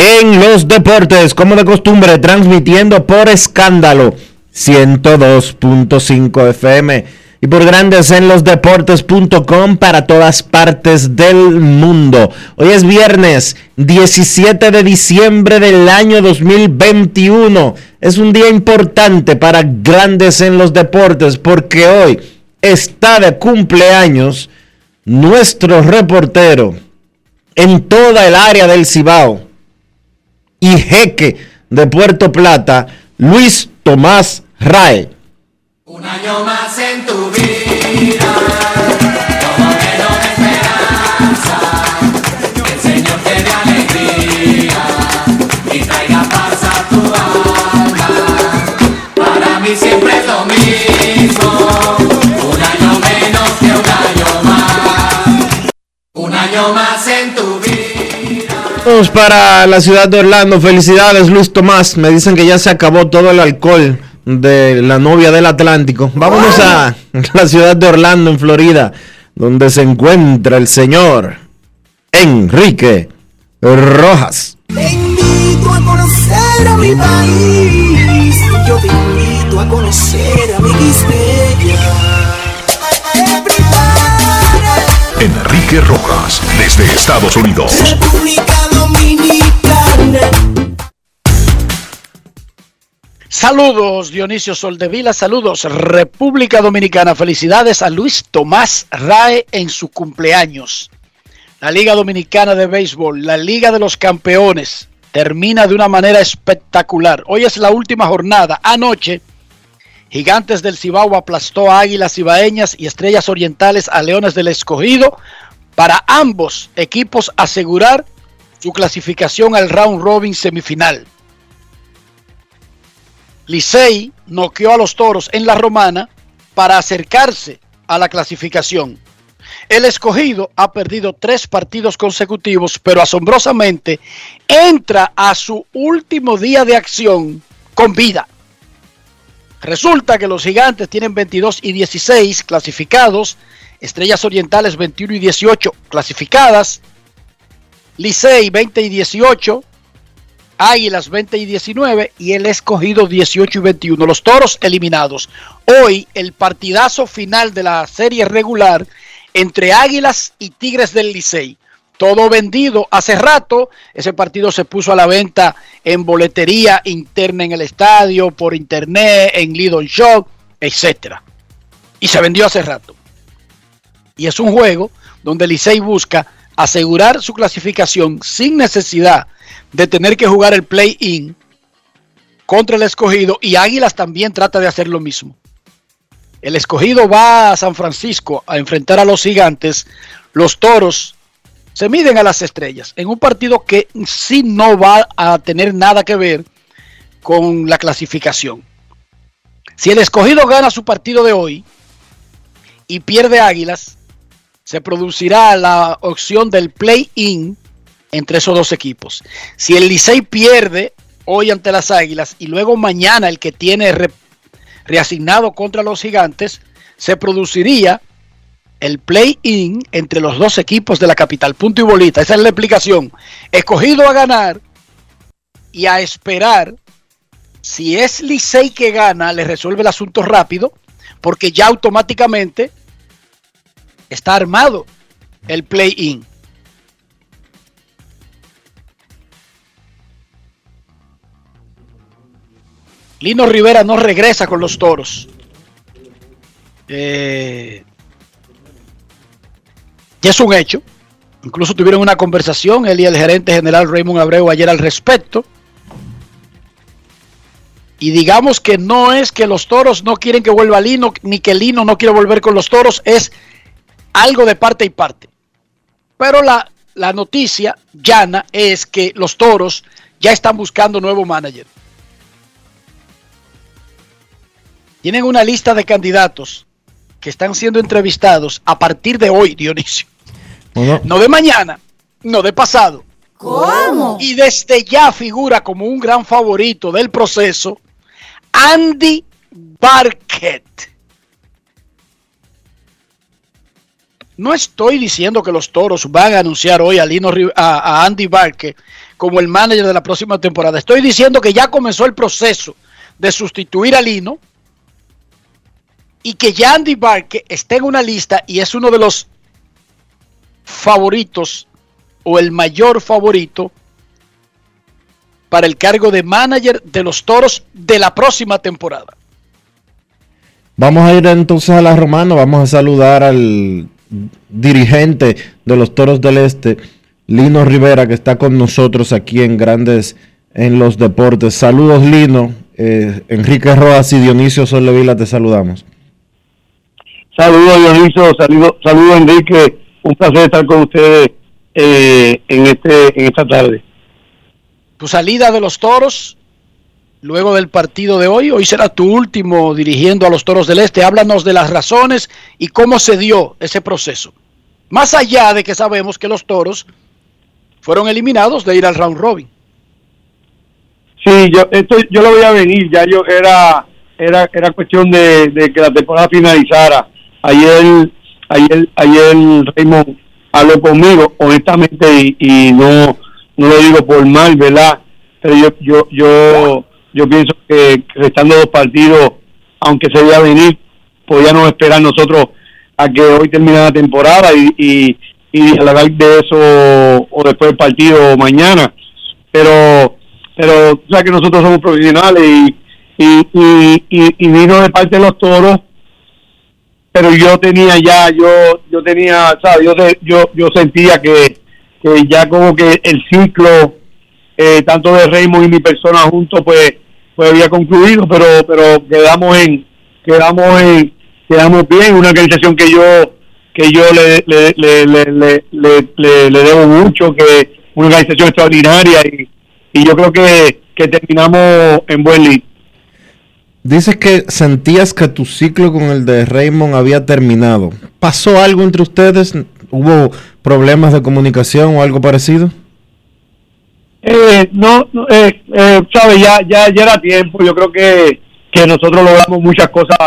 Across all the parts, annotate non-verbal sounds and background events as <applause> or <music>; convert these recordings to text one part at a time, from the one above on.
en los Deportes, como de costumbre, transmitiendo por escándalo 102.5 FM y por grandes en los deportes.com para todas partes del mundo. Hoy es viernes 17 de diciembre del año 2021. Es un día importante para grandes en los deportes porque hoy está de cumpleaños nuestro reportero en toda el área del Cibao y jeque de Puerto Plata, Luis Tomás Rae. Un año más en tu vida, como menos de esperanza, que el Señor te dé alegría y traiga paz a tu alma. Para mí siempre es lo mismo, un año menos que un año más, un año más en tu vida. Vamos para la ciudad de Orlando. Felicidades, Luis Tomás. Me dicen que ya se acabó todo el alcohol de la novia del Atlántico. Vámonos a <laughs> la ciudad de Orlando, en Florida, donde se encuentra el señor Enrique Rojas. Te invito a conocer a mi país. Yo te invito a conocer a mi Enrique Rojas, desde Estados Unidos. República Dominicana. Saludos Dionisio Soldevila, saludos República Dominicana, felicidades a Luis Tomás Rae en su cumpleaños. La Liga Dominicana de Béisbol, la Liga de los Campeones, termina de una manera espectacular. Hoy es la última jornada. Anoche, Gigantes del Cibao aplastó a Águilas Cibaeñas y Estrellas Orientales a Leones del Escogido para ambos equipos asegurar su clasificación al round robin semifinal. Licey noqueó a los toros en la romana para acercarse a la clasificación. El escogido ha perdido tres partidos consecutivos, pero asombrosamente entra a su último día de acción con vida. Resulta que los gigantes tienen 22 y 16 clasificados, Estrellas Orientales 21 y 18 clasificadas, Licey 20 y 18, Águilas 20 y 19 y el escogido 18 y 21. Los toros eliminados. Hoy el partidazo final de la serie regular entre Águilas y Tigres del Licey. Todo vendido hace rato. Ese partido se puso a la venta en boletería interna en el estadio, por internet, en Lidl Shop, etc. Y se vendió hace rato. Y es un juego donde Licey busca asegurar su clasificación sin necesidad de tener que jugar el play-in contra el escogido y Águilas también trata de hacer lo mismo. El escogido va a San Francisco a enfrentar a los gigantes. Los toros se miden a las estrellas en un partido que sí no va a tener nada que ver con la clasificación. Si el escogido gana su partido de hoy y pierde Águilas, se producirá la opción del play-in entre esos dos equipos. Si el Licey pierde hoy ante las Águilas y luego mañana el que tiene re- reasignado contra los Gigantes, se produciría el play-in entre los dos equipos de la capital. Punto y bolita. Esa es la explicación. Escogido a ganar y a esperar. Si es Licey que gana, le resuelve el asunto rápido, porque ya automáticamente está armado el play-in. Lino Rivera no regresa con los toros. Eh, es un hecho. Incluso tuvieron una conversación él y el gerente general Raymond Abreu ayer al respecto. Y digamos que no es que los toros no quieren que vuelva Lino, ni que Lino no quiere volver con los toros, es algo de parte y parte. Pero la, la noticia llana es que los toros ya están buscando nuevo manager. Tienen una lista de candidatos que están siendo entrevistados a partir de hoy, Dionisio. Bueno, No de mañana, no de pasado. ¿Cómo? Y desde ya figura como un gran favorito del proceso Andy Barkett. No estoy diciendo que los toros van a anunciar hoy a, Lino a, a Andy Barkett como el manager de la próxima temporada. Estoy diciendo que ya comenzó el proceso de sustituir a Lino y que ya Andy Barkett está en una lista y es uno de los favoritos o el mayor favorito para el cargo de manager de los toros de la próxima temporada. Vamos a ir entonces a la romana, vamos a saludar al dirigente de los Toros del Este, Lino Rivera, que está con nosotros aquí en Grandes en los Deportes. Saludos Lino, Eh, Enrique Rojas y Dionisio Sollevila te saludamos. Saludos Dionisio, saludos saludo, Enrique, un placer estar con ustedes eh, en este en esta tarde. Tu salida de los toros luego del partido de hoy, hoy será tu último dirigiendo a los toros del Este. Háblanos de las razones y cómo se dio ese proceso. Más allá de que sabemos que los toros fueron eliminados de ir al round robin. Sí, yo esto yo lo voy a venir, ya yo era era era cuestión de, que la temporada finalizara. Ayer ayer ayer Raymond habló conmigo honestamente y, y no no lo digo por mal, ¿verdad? Pero yo yo yo yo pienso que restando dos partidos, aunque se veía venir, podíamos esperar nosotros a que hoy termine la temporada y, y, y hablar de eso o después del partido mañana. Pero pero o sea que nosotros somos profesionales y, y, y, y, y vino de parte de los toros pero yo tenía ya yo yo tenía ¿sabes? yo yo yo sentía que, que ya como que el ciclo eh, tanto de Raymond y mi persona juntos pues pues había concluido pero pero quedamos en quedamos en quedamos bien una organización que yo que yo le le, le, le, le, le- debo mucho que una organización extraordinaria y, y yo creo que, que terminamos en buen lead Dices que sentías que tu ciclo con el de Raymond había terminado. ¿Pasó algo entre ustedes? ¿Hubo problemas de comunicación o algo parecido? Eh, no, eh, eh, sabe, ya, ya, ya era tiempo. Yo creo que, que nosotros logramos muchas cosas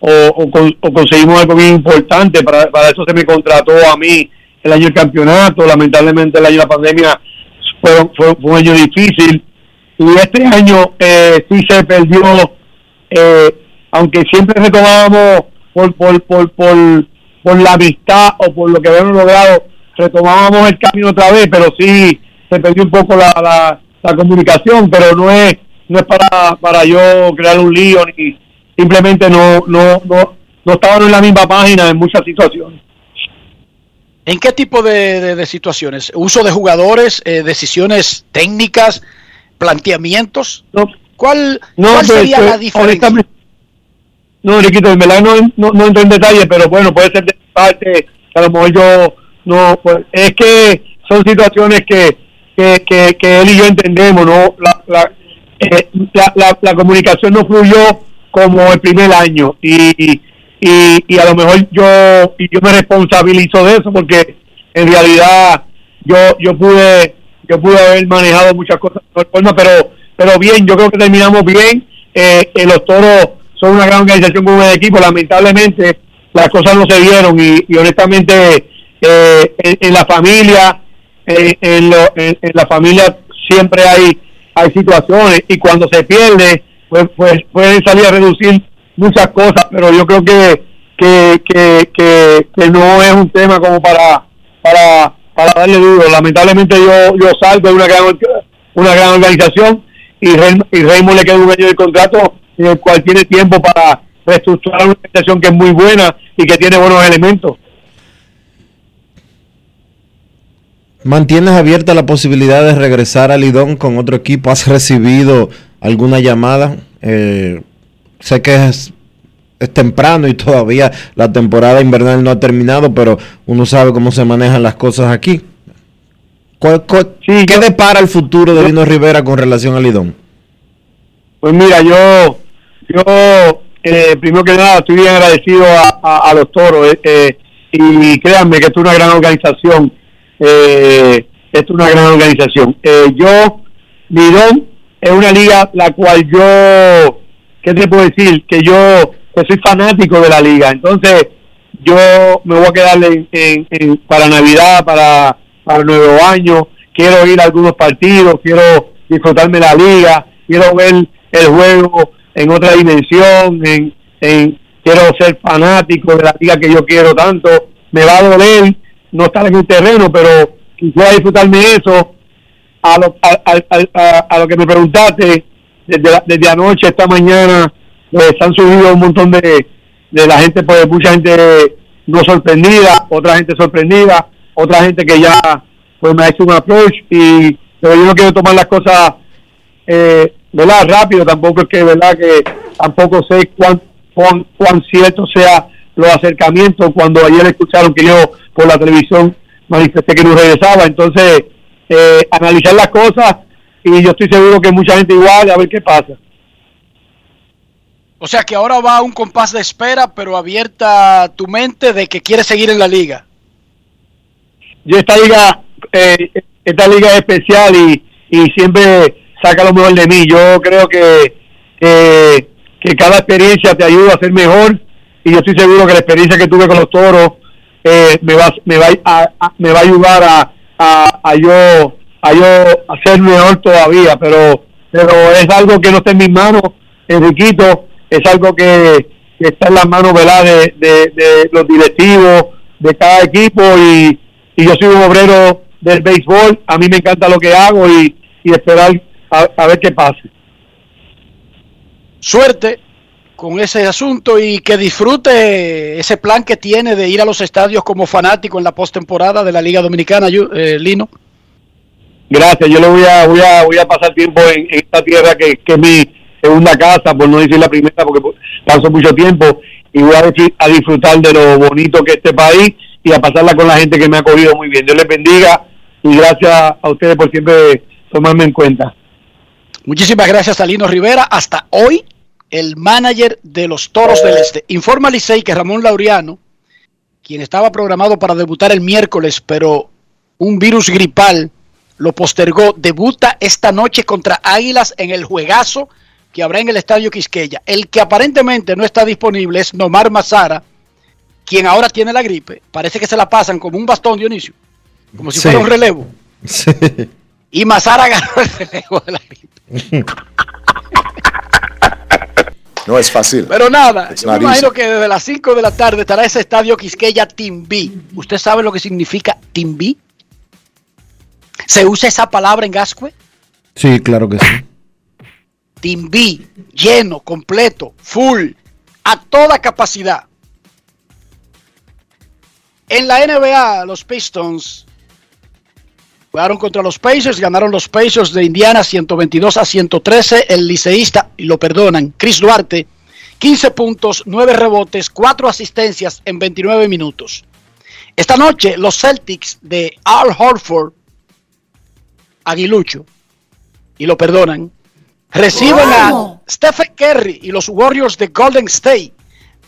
o, o, con- o conseguimos algo bien importante. Para, para eso se me contrató a mí el año del campeonato. Lamentablemente el año de la pandemia fue, fue, fue un año difícil. Y este año eh, sí se perdió, eh, aunque siempre retomábamos por, por, por, por, por la amistad o por lo que habíamos logrado, retomábamos el camino otra vez, pero sí se perdió un poco la, la, la comunicación, pero no es no es para, para yo crear un lío ni simplemente no no no no estábamos en la misma página en muchas situaciones. ¿En qué tipo de, de- de situaciones? ¿Uso de jugadores, eh, decisiones técnicas, planteamientos? No, ¿Cuál, no, cuál pues, sería pues, la diferencia? honestamente, No, Riquito, en verdad no, no, no entro en detalle, pero bueno, puede ser de parte, a lo mejor yo no, pues es que son situaciones que, que, que, que él y yo entendemos, ¿no? La, la, eh, la, la, comunicación no fluyó como el primer año y, y, y a lo mejor yo y yo me responsabilizo de eso porque en realidad yo yo pude yo pude haber manejado muchas cosas de forma, pero, pero bien, yo creo que terminamos bien. Eh, eh, los toros son una gran organización como un equipo, lamentablemente las cosas no se dieron y, honestamente eh, en la familia, eh, en, lo, en, en la familia siempre hay hay situaciones y cuando se pierde pues, pues pueden salir a reducir muchas cosas pero yo creo que que, que, que, no es un tema como para para para darle duro. Lamentablemente yo yo salgo de una gran una gran organización y, Rey- y Raymond le queda un año de contrato en el cual tiene tiempo para reestructurar una organización que es muy buena y que tiene buenos elementos ¿Mantienes abierta la posibilidad de regresar a Lidón con otro equipo? ¿Has recibido alguna llamada? Eh, sé que es, es temprano y todavía la temporada invernal no ha terminado, pero uno sabe cómo se manejan las cosas aquí. ¿Cuál- cuál- Sí, ¿Qué yo- depara el futuro de Lino Rivera con relación a Lidón? Pues mira, yo, yo eh, primero que nada estoy bien agradecido a, a- a los toros eh, eh, y créanme que es una gran organización, eh, es una gran organización. Eh, yo, Lidón es una liga la cual yo, ¿qué te puedo decir? Que yo que soy fanático de la liga, entonces yo me voy a quedar en, para Navidad, para, para nuevo año, quiero ir a algunos partidos, quiero disfrutarme la liga, quiero ver el juego en otra dimensión, en, en- quiero ser fanático de la liga que yo quiero tanto, me va a doler no estar en el terreno, pero quisiera disfrutarme eso, a lo, a, a- a- lo que me preguntaste, desde, la- desde anoche, esta mañana, pues han subido un montón de, de la gente, pues mucha gente no sorprendida, otra gente sorprendida, otra gente que ya pues me ha hecho un approach y pero yo no quiero tomar las cosas eh, verdad rápido tampoco es que verdad que tampoco sé cuán, cuán cuán cierto sea los acercamientos cuando ayer escucharon que yo por la televisión manifesté que no regresaba. Entonces eh, analizar las cosas y yo estoy seguro que mucha gente igual a ver qué pasa. O sea que ahora va a un compás de espera, pero abierta tu mente de que quieres seguir en la liga. yo esta liga eh, esta liga es especial y, y siempre saca lo mejor de mí. Yo creo que, que que cada experiencia te ayuda a ser mejor y yo estoy seguro que la experiencia que tuve con los toros eh, me va me va a, me va a ayudar a, a, a yo a yo a ser mejor todavía pero pero es algo que no está en mis manos Enriquito es algo que, está en las manos ¿verdad? De, de, de los directivos de cada equipo y, y yo soy un obrero del béisbol a mí me encanta lo que hago y, y esperar a, a ver qué pase Suerte con ese asunto y que disfrute ese plan que tiene de ir a los estadios como fanático en la postemporada de la Liga Dominicana, eh, Lino. Gracias, yo le voy a, voy a, voy a pasar tiempo en, en esta tierra que, que es mi segunda casa, por no decir la primera, porque paso mucho tiempo y voy a, a disfrutar de lo bonito que es este país y a pasarla con la gente que me ha cogido muy bien. Dios les bendiga y gracias a ustedes por siempre tomarme en cuenta. Muchísimas gracias a Lino Rivera. Hasta hoy, el manager de los Toros del Este. Informa Licey que Ramón Laureano, quien estaba programado para debutar el miércoles, pero un virus gripal lo postergó, debuta esta noche contra Águilas en el juegazo que habrá en el Estadio Quisqueya. El que aparentemente no está disponible es Nomar Mazara, quien ahora tiene la gripe. Parece que se la pasan como un bastón, Dionisio, como si Sí. fuera un relevo. Sí. Y Mazara agarró <laughs> el relevo de la gripe. <laughs> No es fácil. Pero nada, It's yo me imagino easy. que desde las 5 de la tarde estará ese estadio Quisqueya Timbí. ¿Usted sabe lo que significa Timbí? ¿Se usa esa palabra en Gascue? Sí, claro que sí. Timbí, lleno, completo, full, a toda capacidad. En la NBA, los Pistons jugaron contra los Pacers, ganaron los Pacers de Indiana 122 a 113. El liceísta, y lo perdonan, Chris Duarte, 15 puntos, 9 rebotes, 4 asistencias en 29 minutos. Esta noche, los Celtics de Al Horford, Aguilucho, y lo perdonan, reciben a Stephen Curry y los Warriors de Golden State.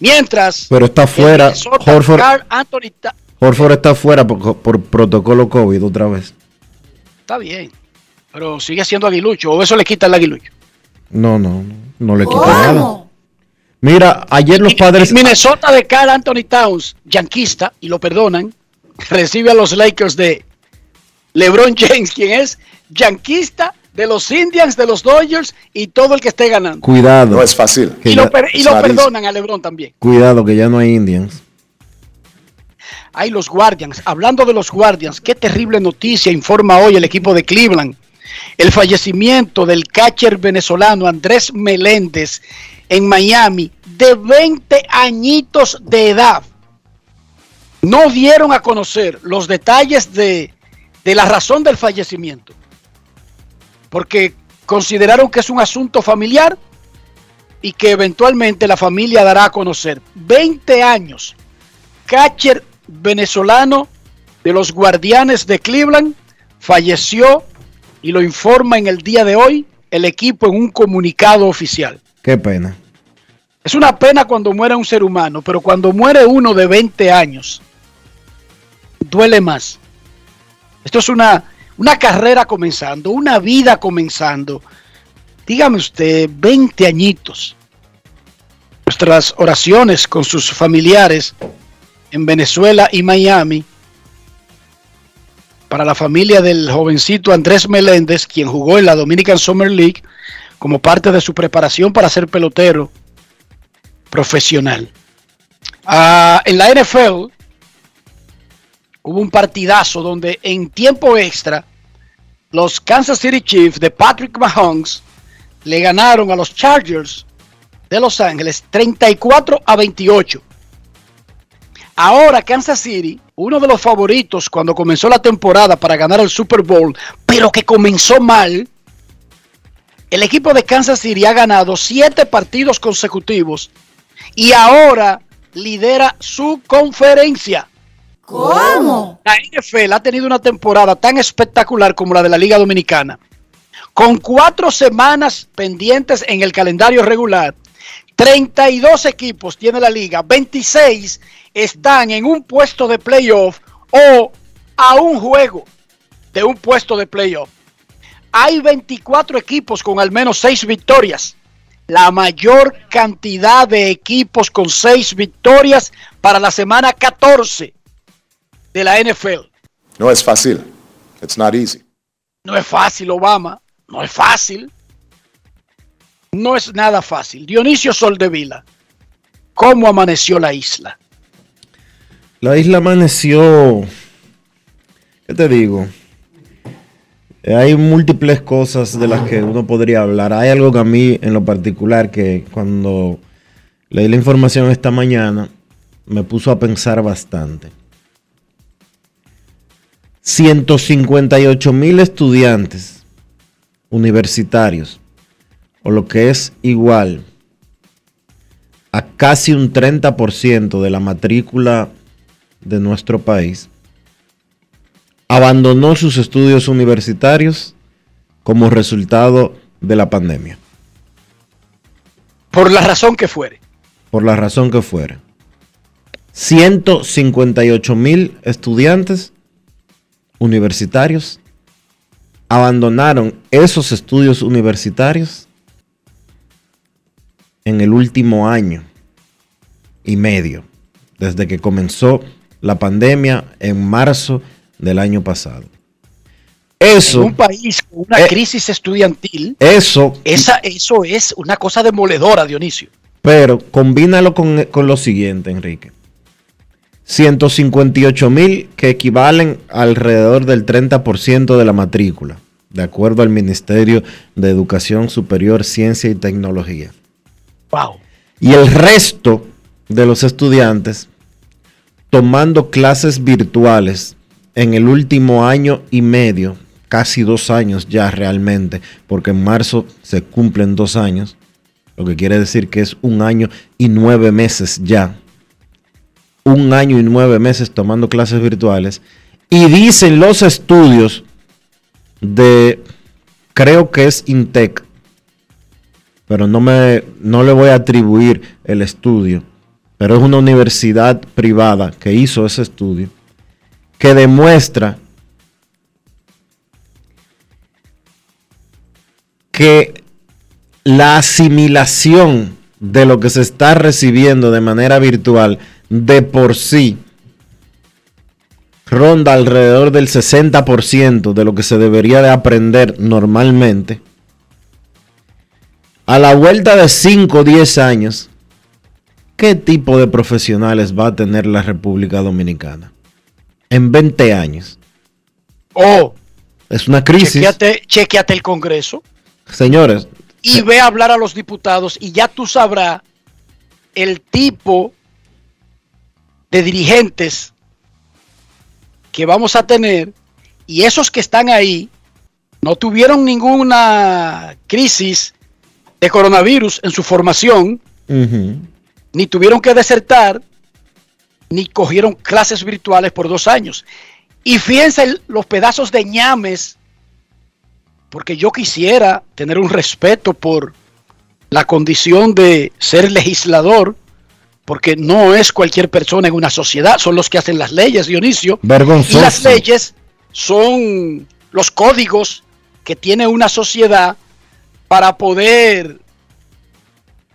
Mientras Pero está fuera. Horford, Anthony Horford está fuera por, por protocolo COVID otra vez. Está bien. Pero sigue siendo aguilucho. O eso le quita el aguilucho. No, no, no, no le quita nada. Mira, ayer los padres. Minnesota de Carl Anthony Towns, yanquista, y lo perdonan, <laughs> recibe a los Lakers de LeBron James, quien es yanquista de los Indians, de los Dodgers y todo el que esté ganando. Cuidado. No es fácil. Y lo, per- y lo perdonan a LeBron también. Cuidado, que ya no hay Indians. Hay los Guardians. Hablando de los Guardians, qué terrible noticia informa hoy el equipo de Cleveland. El fallecimiento del catcher venezolano Andrés Meléndez en Miami de 20 añitos de edad. No dieron a conocer los detalles de, de la razón del fallecimiento. Porque consideraron que es un asunto familiar y que eventualmente la familia dará a conocer. 20 años catcher venezolano de los Guardianes de Cleveland falleció y lo informa en el día de hoy el equipo en un comunicado oficial. Qué pena. Es una pena cuando muere un ser humano, pero cuando muere uno de 20 años, duele más. Esto es una, una carrera comenzando, una vida comenzando. Dígame usted, 20 añitos. Nuestras oraciones con sus familiares en Venezuela y Miami para la familia del jovencito Andrés Meléndez, quien jugó en la Dominican Summer League como parte de su preparación para ser pelotero profesional. Ah, en la NFL hubo un partidazo donde en tiempo extra los Kansas City Chiefs de Patrick Mahomes le ganaron a los Chargers de Los Ángeles 34 a 28. Ahora Kansas City, uno de los favoritos cuando comenzó la temporada para ganar el Super Bowl, pero que comenzó mal, el equipo de Kansas City ha ganado siete partidos consecutivos y ahora lidera su conferencia. ¿Cómo? La NFL ha tenido una temporada tan espectacular como la de la Liga Dominicana. Con cuatro semanas pendientes en el calendario regular, 32 equipos tiene la liga, 26 están en un puesto de playoff o a un juego de un puesto de playoff. Hay 24 equipos con al menos 6 victorias. La mayor cantidad de equipos con 6 victorias para la semana 14 de la NFL. No es fácil. It's not easy. No es fácil, Obama. No es fácil. No es nada fácil. Dionisio Soldevila, ¿cómo amaneció la isla? La isla amaneció. ¿Qué te digo? Hay múltiples cosas de las que uno podría hablar. Hay algo que a mí, en lo particular, que cuando leí la información esta mañana, me puso a pensar bastante. 158 mil estudiantes universitarios, o lo que es igual a casi un 30% de la matrícula de nuestro país, abandonó sus estudios universitarios como resultado de la pandemia, Por la razón que fuere. por la razón que fuera. 158 mil estudiantes universitarios abandonaron esos estudios universitarios en el último año y medio, desde que comenzó la pandemia en marzo del año pasado. En Eso, un país con una Eh. crisis estudiantil, eso, esa, eso es una cosa demoledora, Dionisio. pero combínalo con, con lo siguiente, Enrique. 158 mil que equivalen alrededor del 30% de la matrícula, de acuerdo al Ministerio de Educación Superior, Ciencia y Tecnología. Wow. Y el resto de los estudiantes tomando clases virtuales en el último año y medio, casi dos años ya realmente, porque en marzo se cumplen dos años, lo que quiere decir que es un año y nueve meses ya. Un año y nueve meses tomando clases virtuales. Y dicen los estudios de, creo que es Intec, pero no, me, no le voy a atribuir el estudio, pero es una universidad privada que hizo ese estudio, que demuestra que la asimilación de lo que se está recibiendo de manera virtual de por sí ronda alrededor del 60% de lo que se debería de aprender normalmente, a la vuelta de 5 o 10 años, ¿qué tipo de profesionales va a tener la República Dominicana? En 20 años. Oh, Es una crisis. chequeate, chequeate el Congreso Señores, y ve a hablar a los diputados y ya tú sabrás el tipo de dirigentes que vamos a tener y esos que están ahí no tuvieron ninguna crisis de coronavirus en su formación, ni tuvieron que desertar, ni cogieron clases virtuales por dos años. Y fíjense los pedazos de ñames, porque yo quisiera tener un respeto por la condición de ser legislador, porque no es cualquier persona en una sociedad, son los que hacen las leyes, Dionisio. Y vergonzoso. las leyes son los códigos que tiene una sociedad para poder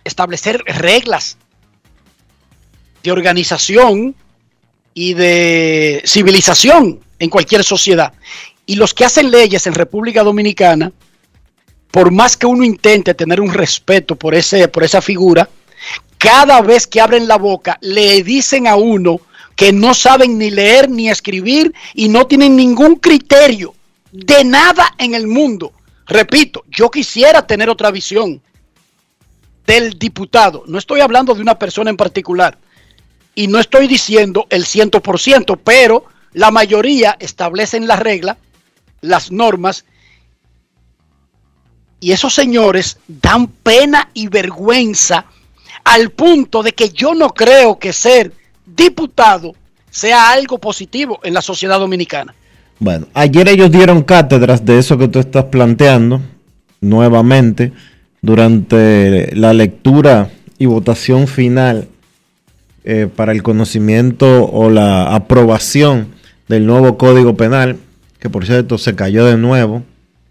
establecer reglas de organización y de civilización en cualquier sociedad. Y los que hacen leyes en República Dominicana, por más que uno intente tener un respeto por, ese, por esa figura, cada vez que abren la boca le dicen a uno que no saben ni leer ni escribir y no tienen ningún criterio de nada en el mundo. Repito, yo quisiera tener otra visión del diputado. No estoy hablando de una persona en particular. Y no estoy diciendo el 100%, pero la mayoría establecen la regla, las normas. Y esos señores dan pena y vergüenza al punto de que yo no creo que ser diputado sea algo positivo en la sociedad dominicana. Bueno, ayer ellos dieron cátedras de eso que tú estás planteando nuevamente durante la lectura y votación final eh, para el conocimiento o la aprobación del nuevo Código Penal, que por cierto se cayó de nuevo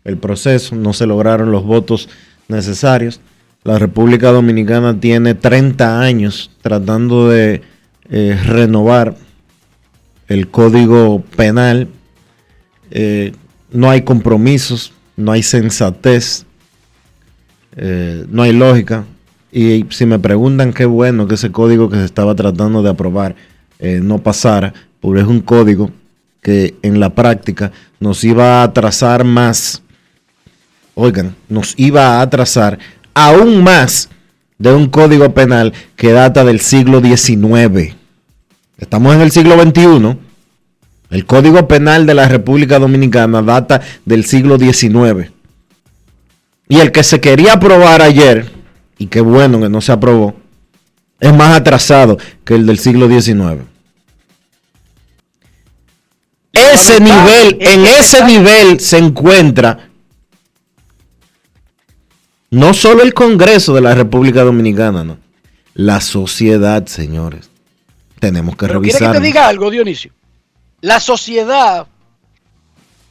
el proceso, no se lograron los votos necesarios. La República Dominicana tiene 30 años tratando de eh, renovar el Código Penal eh, no hay compromisos, no hay sensatez, eh, no hay lógica. Y si me preguntan qué bueno que ese código que se estaba tratando de aprobar eh, no pasara, porque es un código que en la práctica nos iba a atrasar más, oigan, nos iba a atrasar aún más de un código penal que data del siglo XIX. Estamos en el siglo XXI. El Código Penal de la República Dominicana data del siglo XIX. Y el que se quería aprobar ayer, y qué bueno que no se aprobó, es más atrasado que el del siglo XIX. Ese nivel, en ese nivel se encuentra no solo el Congreso de la República Dominicana, no. La sociedad, señores. Tenemos que Pero quiere que revisar. te diga algo, Dionisio. La sociedad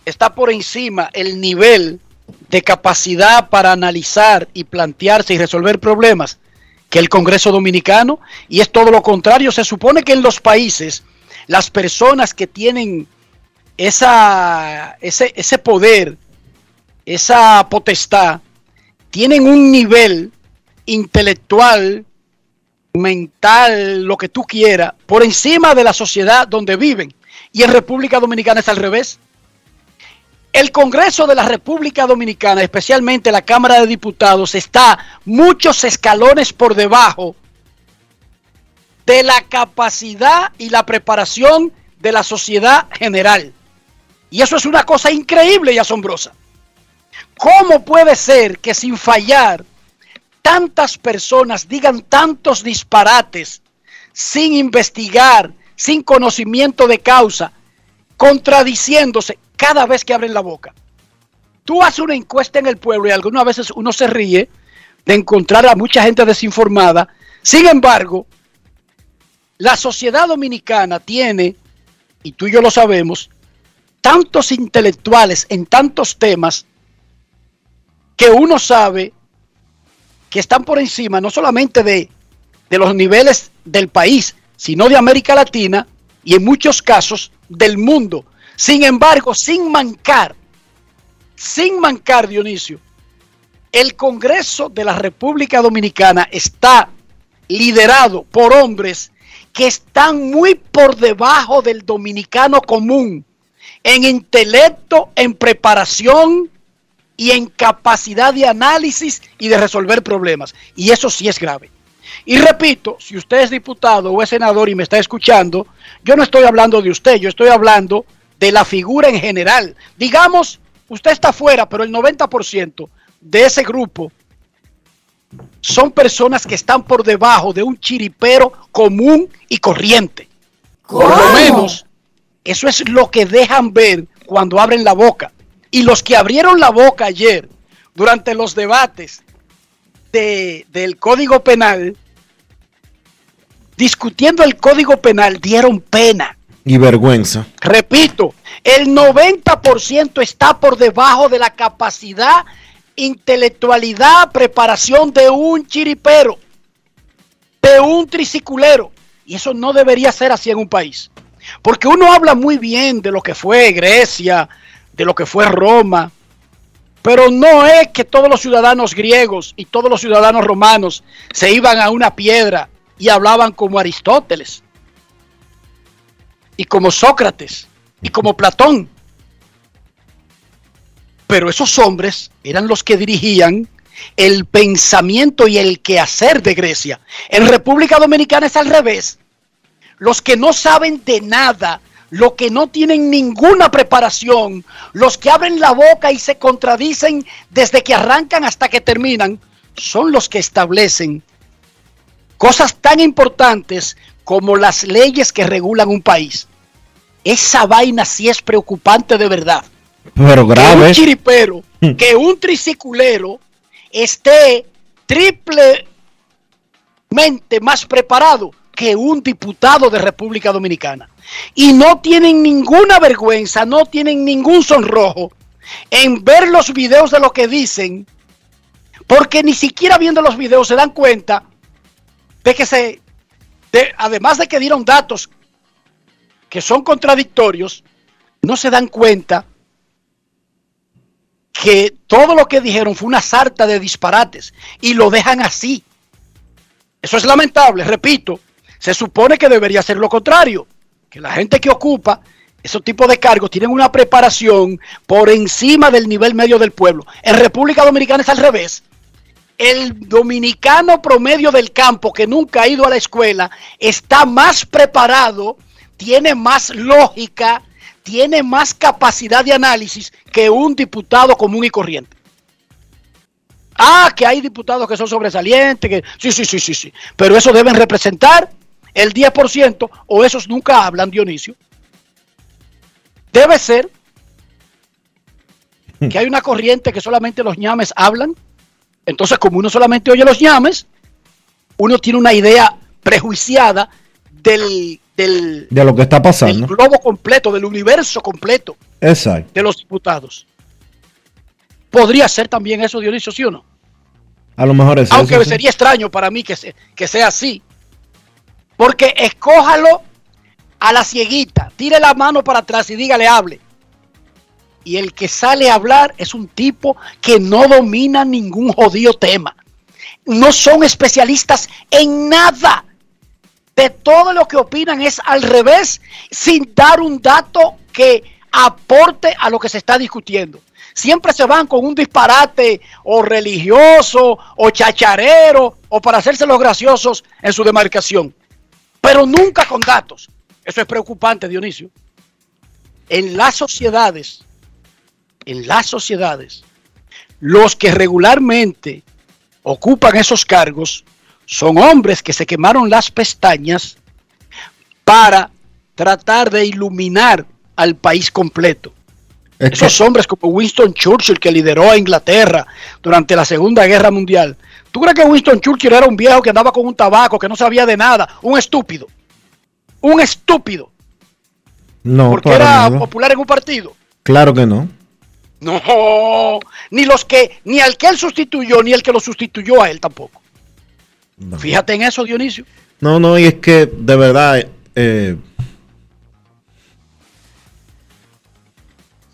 está por encima el nivel de capacidad para analizar y plantearse y resolver problemas que el Congreso Dominicano y es todo lo contrario. Se supone que en los países las personas que tienen esa, ese, ese poder, esa potestad, tienen un nivel intelectual, mental, lo que tú quieras, por encima de la sociedad donde viven. Y en República Dominicana es al revés. El Congreso de la República Dominicana, especialmente la Cámara de Diputados, está muchos escalones por debajo de la capacidad y la preparación de la sociedad general. Y eso es una cosa increíble y asombrosa. ¿Cómo puede ser que sin fallar tantas personas digan tantos disparates sin investigar, sin conocimiento de causa, contradiciéndose cada vez que abren la boca? Tú haces una encuesta en el pueblo y algunas veces uno se ríe de encontrar a mucha gente desinformada. Sin embargo, la sociedad dominicana tiene, y tú y yo lo sabemos, tantos intelectuales en tantos temas que uno sabe que están por encima no solamente de, de los niveles del país, sino de América Latina y en muchos casos del mundo. Sin embargo, sin mancar, sin mancar, Dionisio, el Congreso de la República Dominicana está liderado por hombres que están muy por debajo del dominicano común en intelecto, en preparación y en capacidad de análisis y de resolver problemas. Y eso sí es grave. Y repito, si usted es diputado o es senador y me está escuchando, yo no estoy hablando de usted, yo estoy hablando de la figura en general. Digamos, usted está fuera, pero el 90% de ese grupo son personas que están por debajo de un chiripero común y corriente. Por lo menos, eso es lo que dejan ver cuando abren la boca. Y los que abrieron la boca ayer, durante los debates de- del Código Penal, discutiendo el Código Penal, dieron pena. Y vergüenza. Repito, el 90% está por debajo de la capacidad, intelectualidad, preparación de un chiripero, de un triciculero. Y eso no debería ser así en un país. Porque uno habla muy bien de lo que fue Grecia, de lo que fue Roma, pero no es que todos los ciudadanos griegos y todos los ciudadanos romanos se iban a una piedra y hablaban como Aristóteles y como Sócrates y como Platón. Pero esos hombres eran los que dirigían el pensamiento y el quehacer de Grecia. En República Dominicana es al revés. Los que no saben de nada, los que no tienen ninguna preparación, los que abren la boca y se contradicen desde que arrancan hasta que terminan, son los que establecen cosas tan importantes como las leyes que regulan un país. Esa vaina sí es preocupante de verdad. Pero Que grave. un chiripero, <laughs> que un triciculero esté triplemente más preparado que un diputado de República Dominicana. Y no tienen ninguna vergüenza, no tienen ningún sonrojo en ver los videos de lo que dicen, porque ni siquiera viendo los videos se dan cuenta de que se, de- además de que dieron datos que son contradictorios, no se dan cuenta que todo lo que dijeron fue una sarta de disparates y lo dejan así. Eso es lamentable, repito, se supone que debería ser lo contrario, que la gente que ocupa esos tipos de cargos tienen una preparación por encima del nivel medio del pueblo. En República Dominicana es al revés. El dominicano promedio del campo que nunca ha ido a la escuela está más preparado, tiene más lógica, tiene más capacidad de análisis que un diputado común y corriente. Ah, que hay diputados que son sobresalientes, que sí, sí, sí, sí, sí. Pero eso deben representar el 10% o esos nunca hablan, Dionisio. Debe ser que hay una corriente que solamente los ñames hablan. Entonces, como uno solamente oye los ñames, uno tiene una idea prejuiciada del, del, De lo que está del pasando. globo completo, del universo completo Exacto. de los diputados. Podría ser también eso, Dionisio, ¿sí o no? A lo mejor es Aunque eso, sí. sería extraño para mí que, se- que sea así. Porque escójalo a la cieguita, tire la mano para atrás y dígale hable. Y el que sale a hablar es un tipo que no domina ningún jodido tema. No son especialistas en nada. De todo lo que opinan es al revés, sin dar un dato que aporte a lo que se está discutiendo. Siempre se van con un disparate o religioso o chacharero o para hacerse los graciosos en su demarcación. Pero nunca con datos. Eso es preocupante, Dionisio. En las sociedades, en las sociedades, los que regularmente ocupan esos cargos son hombres que se quemaron las pestañas para tratar de iluminar al país completo. Es que- Esos hombres como Winston Churchill que lideró a Inglaterra durante la Segunda Guerra Mundial. ¿Tú crees que Winston Churchill era un viejo que andaba con un tabaco, que no sabía de nada? Un estúpido. Un estúpido. no, Porque era nada. popular en un partido. Claro que no. No, ni los que, ni al que él sustituyó, ni el que lo sustituyó a él tampoco. No. Fíjate en eso, Dionisio. No, no, y es que de verdad eh,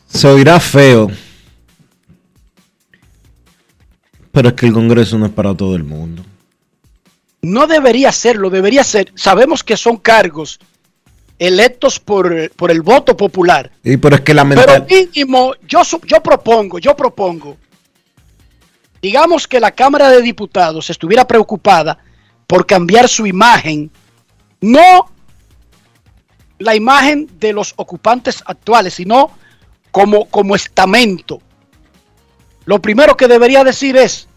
se oirá feo, pero es que el Congreso no es para todo el mundo. No debería serlo, debería ser. Sabemos que son cargos electos por, por el voto popular. Y pero es que Pero mínimo, yo, yo propongo, yo propongo, digamos que la Cámara de Diputados estuviera preocupada por cambiar su imagen, no la imagen de los ocupantes actuales, sino como, como estamento. Lo primero que debería decir es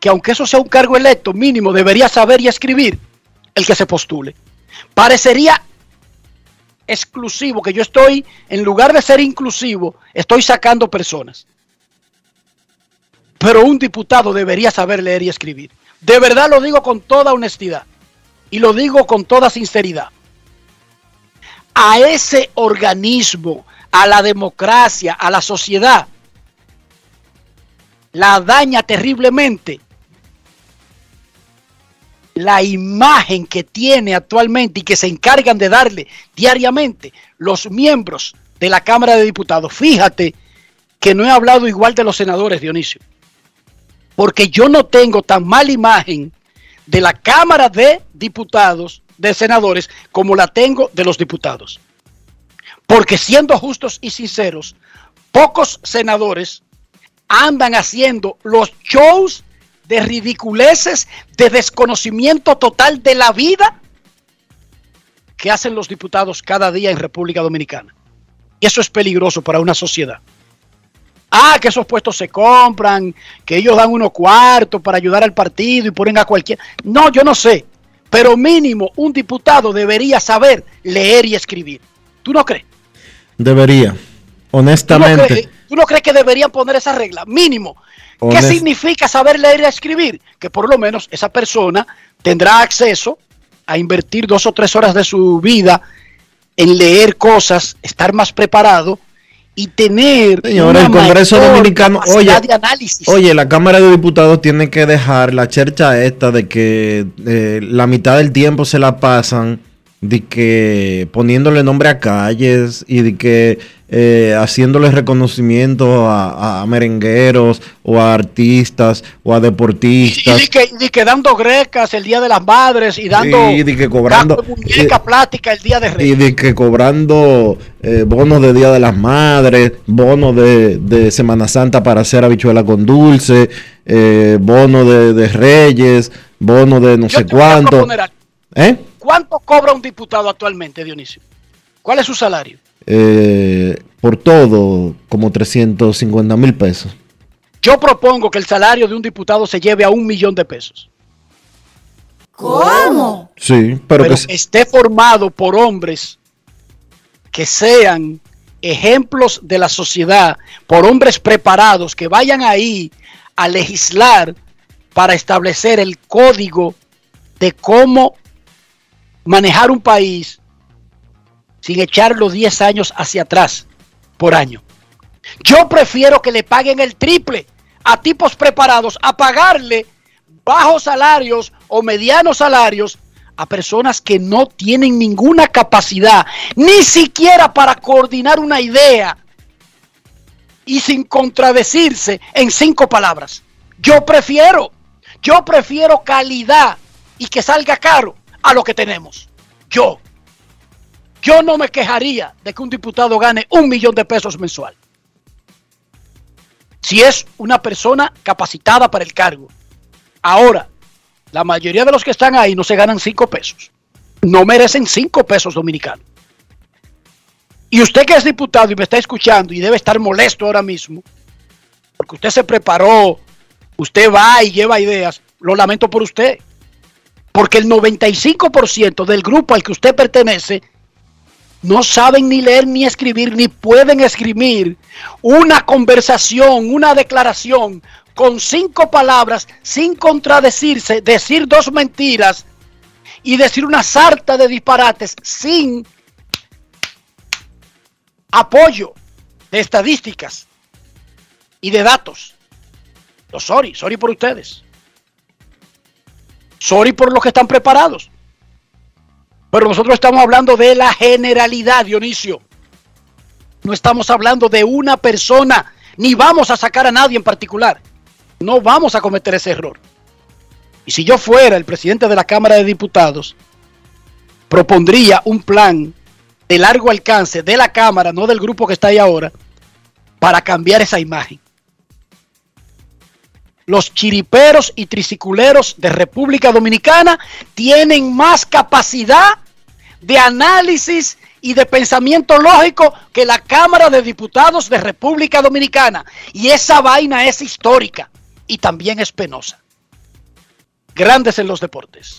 que aunque eso sea un cargo electo, mínimo debería saber y escribir el que se postule. Parecería exclusivo, que yo estoy, en lugar de ser inclusivo, estoy sacando personas. Pero un diputado debería saber leer y escribir. De verdad lo digo con toda honestidad y lo digo con toda sinceridad. A ese organismo, a la democracia, a la sociedad, la daña terriblemente la imagen que tiene actualmente y que se encargan de darle diariamente los miembros de la Cámara de Diputados. Fíjate que no he hablado igual de los senadores, Dionisio, porque yo no tengo tan mala imagen de la Cámara de Diputados, de senadores, como la tengo de los diputados. Porque siendo justos y sinceros, pocos senadores andan haciendo los shows de ridiculeces, de desconocimiento total de la vida que hacen los diputados cada día en República Dominicana. Y eso es peligroso para una sociedad. Ah, que esos puestos se compran, que ellos dan unos cuartos para ayudar al partido y ponen a cualquiera. No, yo no sé. Pero mínimo un diputado debería saber leer y escribir. ¿Tú no crees? Debería, ¿Tú no honestamente. crees, tú no crees que deberían poner esa regla? Mínimo. ¿Qué significa saber leer y escribir? Que por lo menos esa persona tendrá acceso a invertir dos o tres horas de su vida en leer cosas, estar más preparado y tener Señora, el Congreso Dominicano, oye, de análisis. oye, la Cámara de Diputados tiene que dejar la chercha esta de que eh, la mitad del tiempo se la pasan de que poniéndole nombre a calles y de que eh, haciéndole reconocimiento a, a merengueros o a artistas o a y, deportistas y que, y que dando grecas el Día de las Madres y dando y que cobrando dando muñeca plástica el Día de y Reyes. de que cobrando eh, bonos de Día de las Madres, bonos de, de Semana Santa para hacer habichuela con dulce, eh, bono de, de Reyes, bono de no Yo sé cuánto. ¿Eh? ¿Cuánto cobra un diputado actualmente, Dionisio? ¿Cuál es su salario? Eh, por todo, como 350 mil pesos. Yo propongo que el salario de un diputado se lleve a un millón de pesos. ¿Cómo? Sí, pero, Pero, que se- esté formado por hombres que sean ejemplos de la sociedad, por hombres preparados que vayan ahí a legislar para establecer el código de cómo manejar un país sin echar los 10 años hacia atrás por año. Yo prefiero que le paguen el triple a tipos preparados a pagarle bajos salarios o medianos salarios a personas que no tienen ninguna capacidad, ni siquiera para coordinar una idea y sin contradecirse en cinco palabras. Yo prefiero, yo prefiero calidad y que salga caro a lo que tenemos. Yo, yo no me quejaría de que un diputado gane un millón de pesos mensual. Si es una persona capacitada para el cargo. Ahora, la mayoría de los que están ahí no se ganan cinco pesos. No merecen cinco pesos dominicanos. Y usted que es diputado y me está escuchando y debe estar molesto ahora mismo, porque usted se preparó, usted va y lleva ideas, lo lamento por usted. Porque el 95% del grupo al que usted pertenece no saben ni leer ni escribir, ni pueden escribir una conversación, una declaración con cinco palabras, sin contradecirse, decir dos mentiras y decir una sarta de disparates sin apoyo de estadísticas y de datos. Los sorry, sorry por ustedes. Sorry por los que están preparados. Pero nosotros estamos hablando de la generalidad, Dionisio. No estamos hablando de una persona, ni vamos a sacar a nadie en particular. No vamos a cometer ese error. Y si yo fuera el presidente de la Cámara de Diputados, propondría un plan de largo alcance de la Cámara, no del grupo que está ahí ahora, para cambiar esa imagen. Los chiriperos y triciculeros de República Dominicana tienen más capacidad de análisis y de pensamiento lógico que la Cámara de Diputados de República Dominicana. Y esa vaina es histórica y también es penosa. Grandes en los deportes.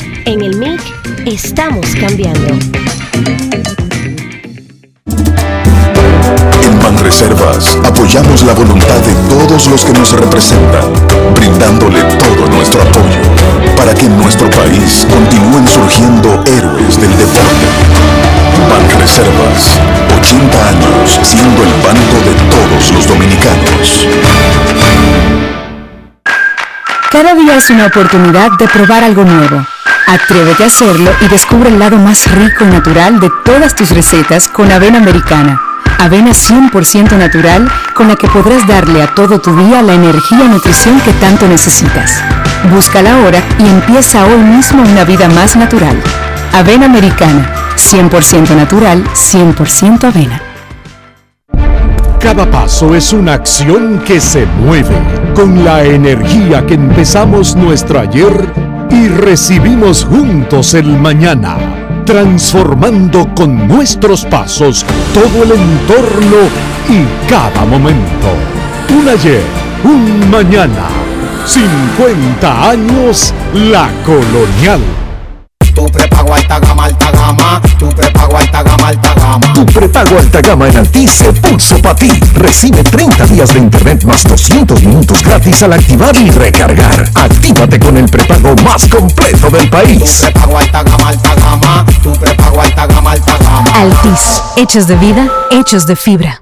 En el MIC estamos cambiando. En Banreservas apoyamos la voluntad de todos los que nos representan, brindándole todo nuestro apoyo para que en nuestro país continúen surgiendo héroes del deporte. Banreservas, 80 años siendo el banco de todos los dominicanos. Cada día es una oportunidad de probar algo nuevo. Atrévete a hacerlo y descubre el lado más rico y natural de todas tus recetas con avena americana. Avena 100% natural con la que podrás darle a todo tu día la energía y nutrición que tanto necesitas. Búscala ahora y empieza hoy mismo una vida más natural. Avena americana, 100% natural, 100% avena. Cada paso es una acción que se mueve con la energía que empezamos nuestro ayer y recibimos juntos el mañana, transformando con nuestros pasos todo el entorno y cada momento. Un ayer, un mañana, 50 años la colonial. Tu prepago alta gama, alta gama. Tu prepago alta gama, alta gama. Tu prepago alta gama en Altis se puso para ti. Recibe 30 días de internet más 200 minutos gratis al activar y recargar. Actívate con el prepago más completo del país. Tu prepago alta gama, alta gama. Tu prepago alta gama, alta gama. Altis, hechos de vida, hechos de fibra.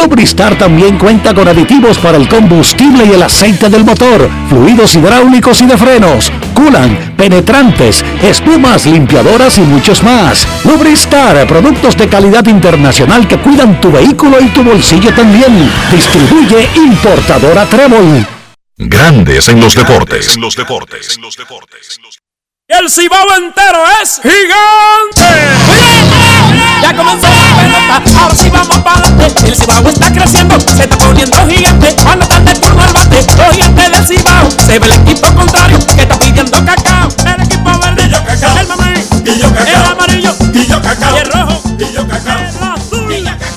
Lubristar también cuenta con aditivos para el combustible y el aceite del motor fluidos hidráulicos y de frenos, culan, penetrantes, espumas, limpiadoras y muchos más. Lubristar, productos de calidad internacional que cuidan tu vehículo y tu bolsillo también. Distribuye importadora Trébol. Grandes en los deportes. En los deportes. El cibao entero es gigante. Ya comenzó la pelota, ahora sí vamos para adelante. El cibao está creciendo, se está poniendo gigante. Cuando están de turno al bate, los gigantes del cibao. Se ve el equipo contrario que está pidiendo cacao. El equipo verde, y yo cacao. el mamey, y yo cacao. el amarillo, y yo cacao. y el rojo, y yo cacao. el azul. Y yo cacao.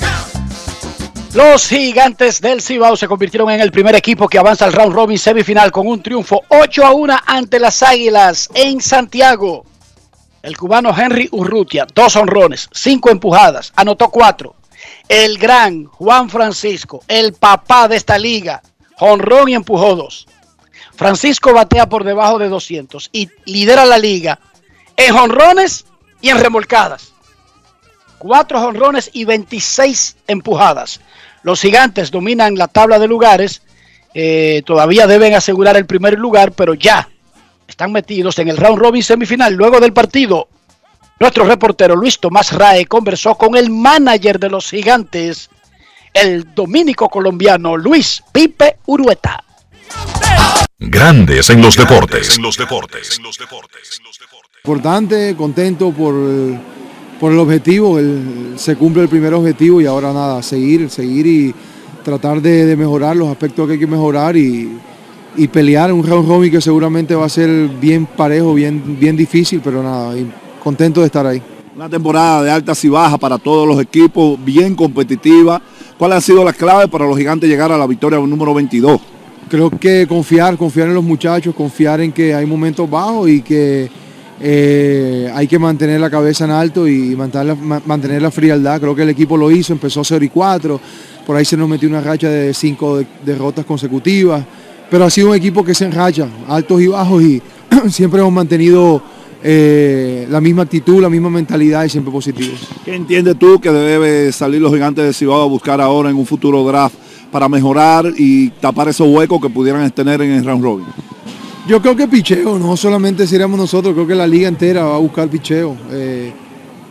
Los gigantes del Cibao se convirtieron en el primer equipo que avanza al round robin semifinal con un triunfo 8 a 1 ante las Águilas en Santiago. El cubano Henry Urrutia, dos honrones, cinco empujadas, anotó cuatro. El gran Juan Francisco, el papá de esta liga, honrón y empujó dos. Francisco batea por debajo de 200 y lidera la liga en honrones y en remolcadas. Cuatro honrones y 26 empujadas. Los gigantes dominan la tabla de lugares. eh, todavía deben asegurar el primer lugar, pero ya están metidos en el round robin semifinal. Luego del partido, nuestro reportero Luis Tomás Rae conversó con el manager de los gigantes, el dominico colombiano Luis Pipe Urueta. Grandes en los deportes. los deportes. Importante, contento por, por el objetivo, el- se cumple el primer objetivo y ahora nada, seguir, seguir y tratar de, de mejorar los aspectos que hay que mejorar y, y pelear un round robin que seguramente va a ser bien parejo, bien, bien difícil, pero nada, contento de estar ahí. Una temporada de altas y bajas para todos los equipos, bien competitiva. ¿Cuáles han sido las claves para los gigantes llegar a la victoria número 22? Creo que confiar, confiar en los muchachos, confiar en que hay momentos bajos y que eh, hay que mantener la cabeza en alto y mantener la, ma- mantener la frialdad. Creo que el equipo lo hizo, empezó 0 y 4, por ahí se nos metió una racha de 5 derrotas consecutivas, pero ha sido un equipo que se enracha, altos y bajos y <clears throat> siempre hemos mantenido eh, la misma actitud, la misma mentalidad y siempre positivos. ¿Qué entiendes tú que debe salir los gigantes de Cibao a buscar ahora en un futuro draft para mejorar y tapar esos huecos que pudieran tener en el round robin? Yo creo que picheo, no solamente seríamos nosotros, creo que la liga entera va a buscar picheo. Eh,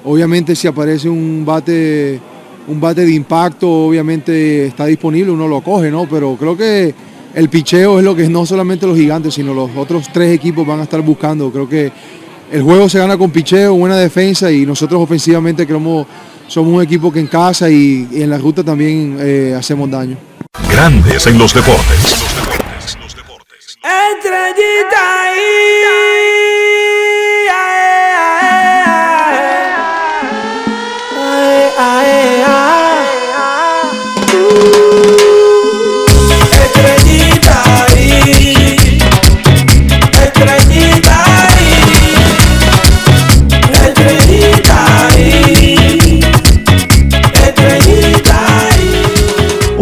obviamente si aparece un bate, un bate de impacto, obviamente está disponible, uno lo coge, ¿no? Pero creo que el picheo es lo que no solamente los gigantes, sino los otros tres equipos van a estar buscando. Creo que el juego se gana con picheo, buena defensa y nosotros ofensivamente creemos somos un equipo que en casa y, y en la ruta también eh, hacemos daño. Grandes en los deportes. Estrellita ahí.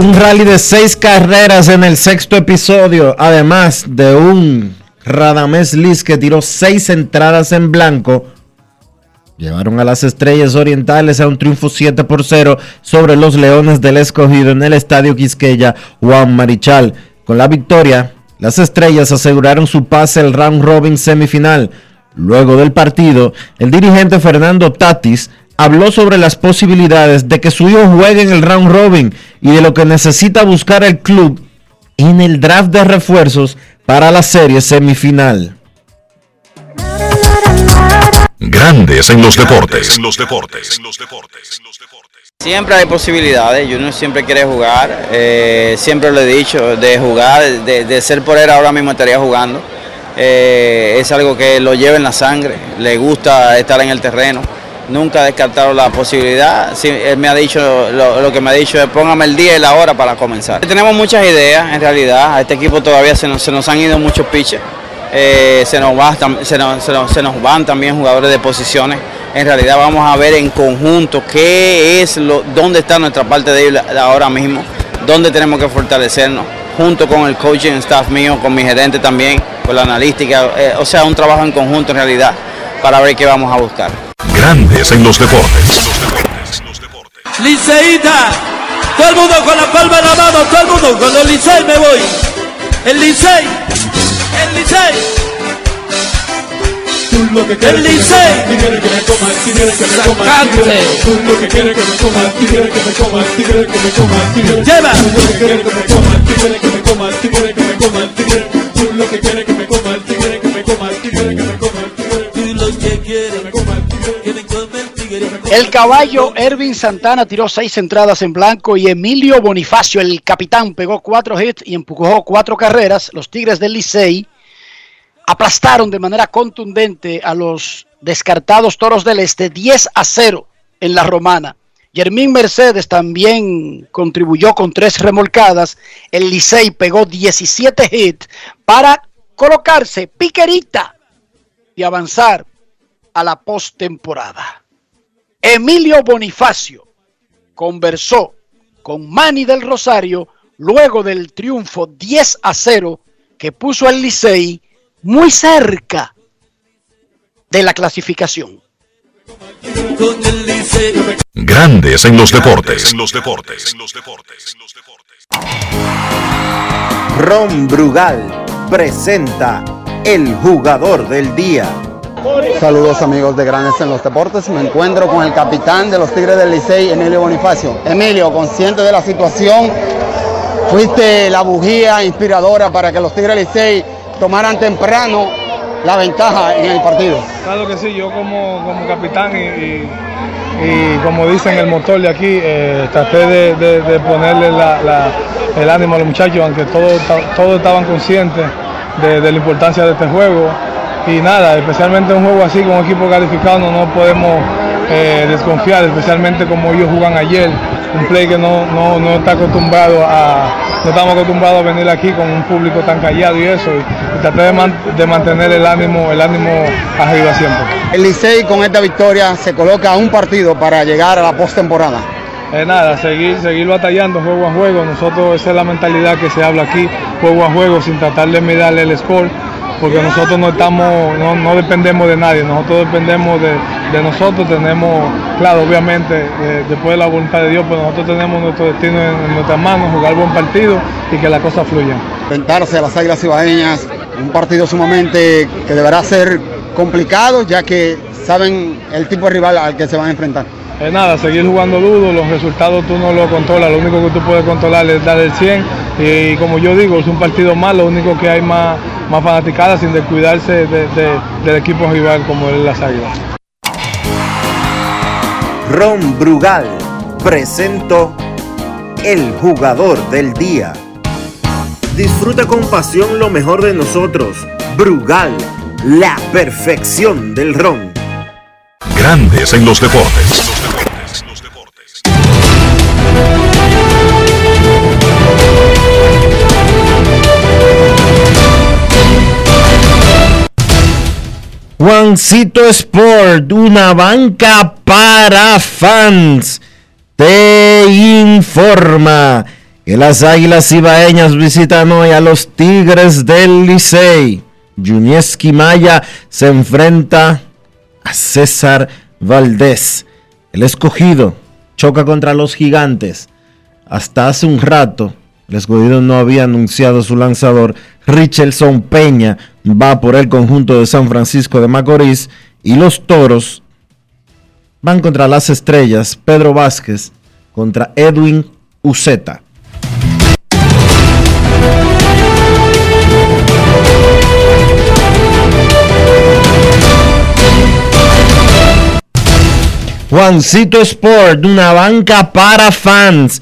Un rally de seis carreras en el sexto episodio, además de un Radamés Liz que tiró seis entradas en blanco. Llevaron a las estrellas orientales a un triunfo 7 por 0 sobre los Leones del Escogido en el Estadio Quisqueya Juan Marichal. Con la victoria, las estrellas aseguraron su pase al round robin semifinal. Luego del partido, el dirigente Fernando Tatis habló sobre las posibilidades de que su hijo juegue en el round robin y de lo que necesita buscar el club en el draft de refuerzos para la serie semifinal. Grandes en los deportes. En los deportes. Siempre hay posibilidades, Junior siempre quiere jugar, eh, siempre lo he dicho, de jugar, de, de ser por él ahora mismo estaría jugando. Eh, es algo que lo lleva en la sangre, le gusta estar en el terreno, nunca ha descartado la posibilidad. Él me ha dicho, lo, que me ha dicho es póngame el día y la hora para comenzar. Tenemos muchas ideas en realidad, a este equipo todavía se nos, han ido muchos pitches. Eh, se, nos van también jugadores de posiciones. En realidad vamos a ver en conjunto qué es lo, dónde está nuestra parte débil ahora mismo, dónde tenemos que fortalecernos, junto con el coaching staff mío, con mi gerente también, con la analística, eh, o sea, un trabajo en conjunto en realidad para ver qué vamos a buscar. Grandes en los deportes. Liceíta, todo el mundo con la palma en la mano, todo el mundo con el Licey me voy. El Licey, el Licey. El Licey. Sacante. Lleva. El caballo Ervin Santana tiró seis entradas en blanco y Emilio Bonifacio, el capitán, pegó cuatro hits y empujó cuatro carreras. Los Tigres del Licey aplastaron de manera contundente a los descartados Toros del Este 10 a 0 en la Romana. Yermín Mercedes también contribuyó con tres remolcadas. El Licey pegó 17 hits para colocarse piquerita y avanzar a la postemporada. Emilio Bonifacio conversó con Manny del Rosario luego del triunfo 10 a 0 que puso al Licey muy cerca de la clasificación. Grandes en los deportes. los deportes. Ron Brugal presenta el jugador del día. Saludos amigos de Grandes en los Deportes. Me encuentro con el capitán de los Tigres del Licey, Emilio Bonifacio. Emilio, consciente de la situación, fuiste la bujía inspiradora para que los Tigres del Licey tomaran temprano la ventaja en el partido. Claro que sí, yo como, como capitán y, y- como dicen el motor de aquí, eh, traté de, de- ponerle la- la- el ánimo a los muchachos, aunque todos, todos estaban conscientes de la importancia de este juego. Y nada, especialmente un juego así con un equipo calificado no, no podemos eh, desconfiar, especialmente como ellos jugan ayer, un play que no, no, no está acostumbrado a, no estamos acostumbrados a venir aquí con un público tan callado y eso, y, y traté de, man- de mantener el ánimo, el ánimo arriba siempre. El Licey con esta victoria se coloca a un partido para llegar a la postemporada. Eh, nada, seguir, seguir batallando juego a juego. Nosotros, esa es la mentalidad que se habla aquí, juego a juego, sin tratar de mirarle el score, porque nosotros no estamos, no, no dependemos de nadie, nosotros dependemos de, de nosotros, tenemos, claro, obviamente, eh, después de la voluntad de Dios, pero nosotros tenemos nuestro destino en, en nuestras manos, jugar buen partido y que las cosas fluyan. Enfrentarse a las Águilas Ibaeñas, un partido sumamente que deberá ser complicado, ya que saben el tipo de rival al que se van a enfrentar. Eh, nada, seguir jugando duro, los resultados tú no los controlas, lo único que tú puedes controlar es dar el 100 y como yo digo, es un partido más, lo único que hay más, más fanaticada sin descuidarse de- de- del equipo rival como es las Águilas. Ron Brugal presentó el jugador del día. Disfruta con pasión lo mejor de nosotros. Brugal, la perfección del ron. Grandes en los deportes. Juancito Sport, una banca para fans, te informa que las Águilas Ibaeñas visitan hoy a los Tigres del Licey. Junieski Maya se enfrenta a César Valdés. El escogido choca contra los gigantes. Hasta hace un rato, el escogido no había anunciado su lanzador. Richelson Peña va por el conjunto de San Francisco de Macorís. Y los toros van contra las estrellas. Pedro Vázquez contra Edwin Uceta. Juancito Sport, una banca para fans.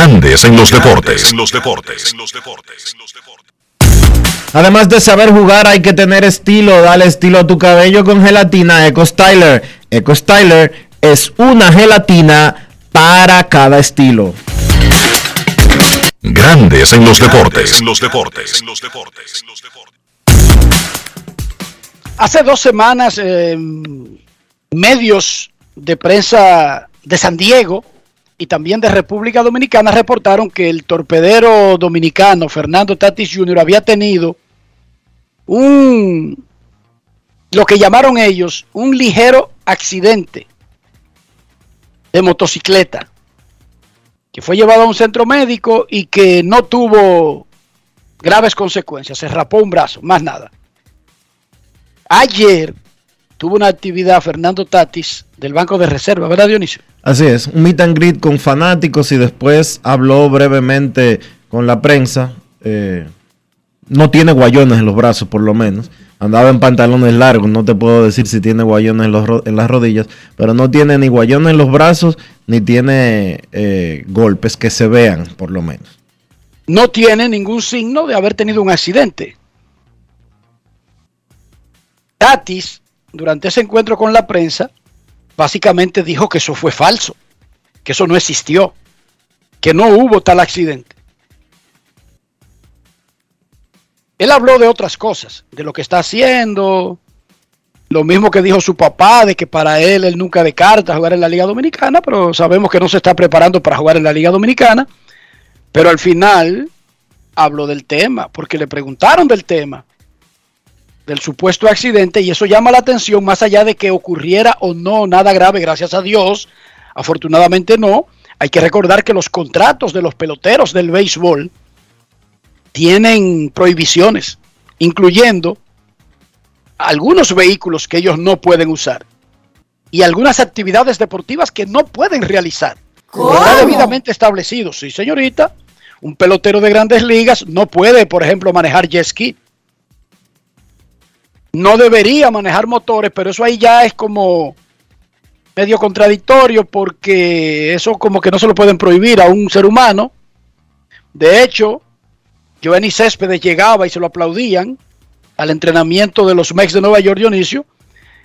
Grandes en los deportes. los deportes. Además de saber jugar, hay que tener estilo. Dale estilo a tu cabello con gelatina Eco Styler. Eco Styler es una gelatina para cada estilo. Grandes en los deportes. los deportes. Hace dos semanas, eh, medios de prensa de San Diego y también de República Dominicana reportaron que el torpedero dominicano Fernando Tatis Jr. había tenido un, lo que llamaron ellos, un ligero accidente de motocicleta, que fue llevado a un centro médico y que no tuvo graves consecuencias, se rapó un brazo, más nada. Ayer tuvo una actividad Fernando Tatis del Banco de Reserva, ¿verdad Dionisio? Así es, un meet and greet con fanáticos y después habló brevemente con la prensa. Eh, no tiene guayones en los brazos, por lo menos. Andaba en pantalones largos, no te puedo decir si tiene guayones en, los en las rodillas, pero no tiene ni guayones en los brazos, ni tiene eh, golpes que se vean, por lo menos. No tiene ningún signo de haber tenido un accidente. Tatis, durante ese encuentro con la prensa, básicamente dijo que eso fue falso, que eso no existió, que no hubo tal accidente. Él habló de otras cosas, de lo que está haciendo, lo mismo que dijo su papá, de que para él él nunca descarta jugar en la Liga Dominicana, pero sabemos que no se está preparando para jugar en la Liga Dominicana. Pero al final habló del tema, porque le preguntaron del tema, del supuesto accidente, y eso llama la atención más allá de que ocurriera o no nada grave, gracias a Dios, afortunadamente no. Hay que recordar que los contratos de los peloteros del béisbol tienen prohibiciones, incluyendo algunos vehículos que ellos no pueden usar y algunas actividades deportivas que no pueden realizar. Está debidamente establecido. Sí, señorita, un pelotero de grandes ligas no puede, por ejemplo, manejar jet ski. No debería manejar motores, pero eso ahí ya es como medio contradictorio porque eso como que no se lo pueden prohibir a un ser humano. De hecho, Giovanni Céspedes llegaba y se lo aplaudían al entrenamiento de los Mex de Nueva York, Dionisio,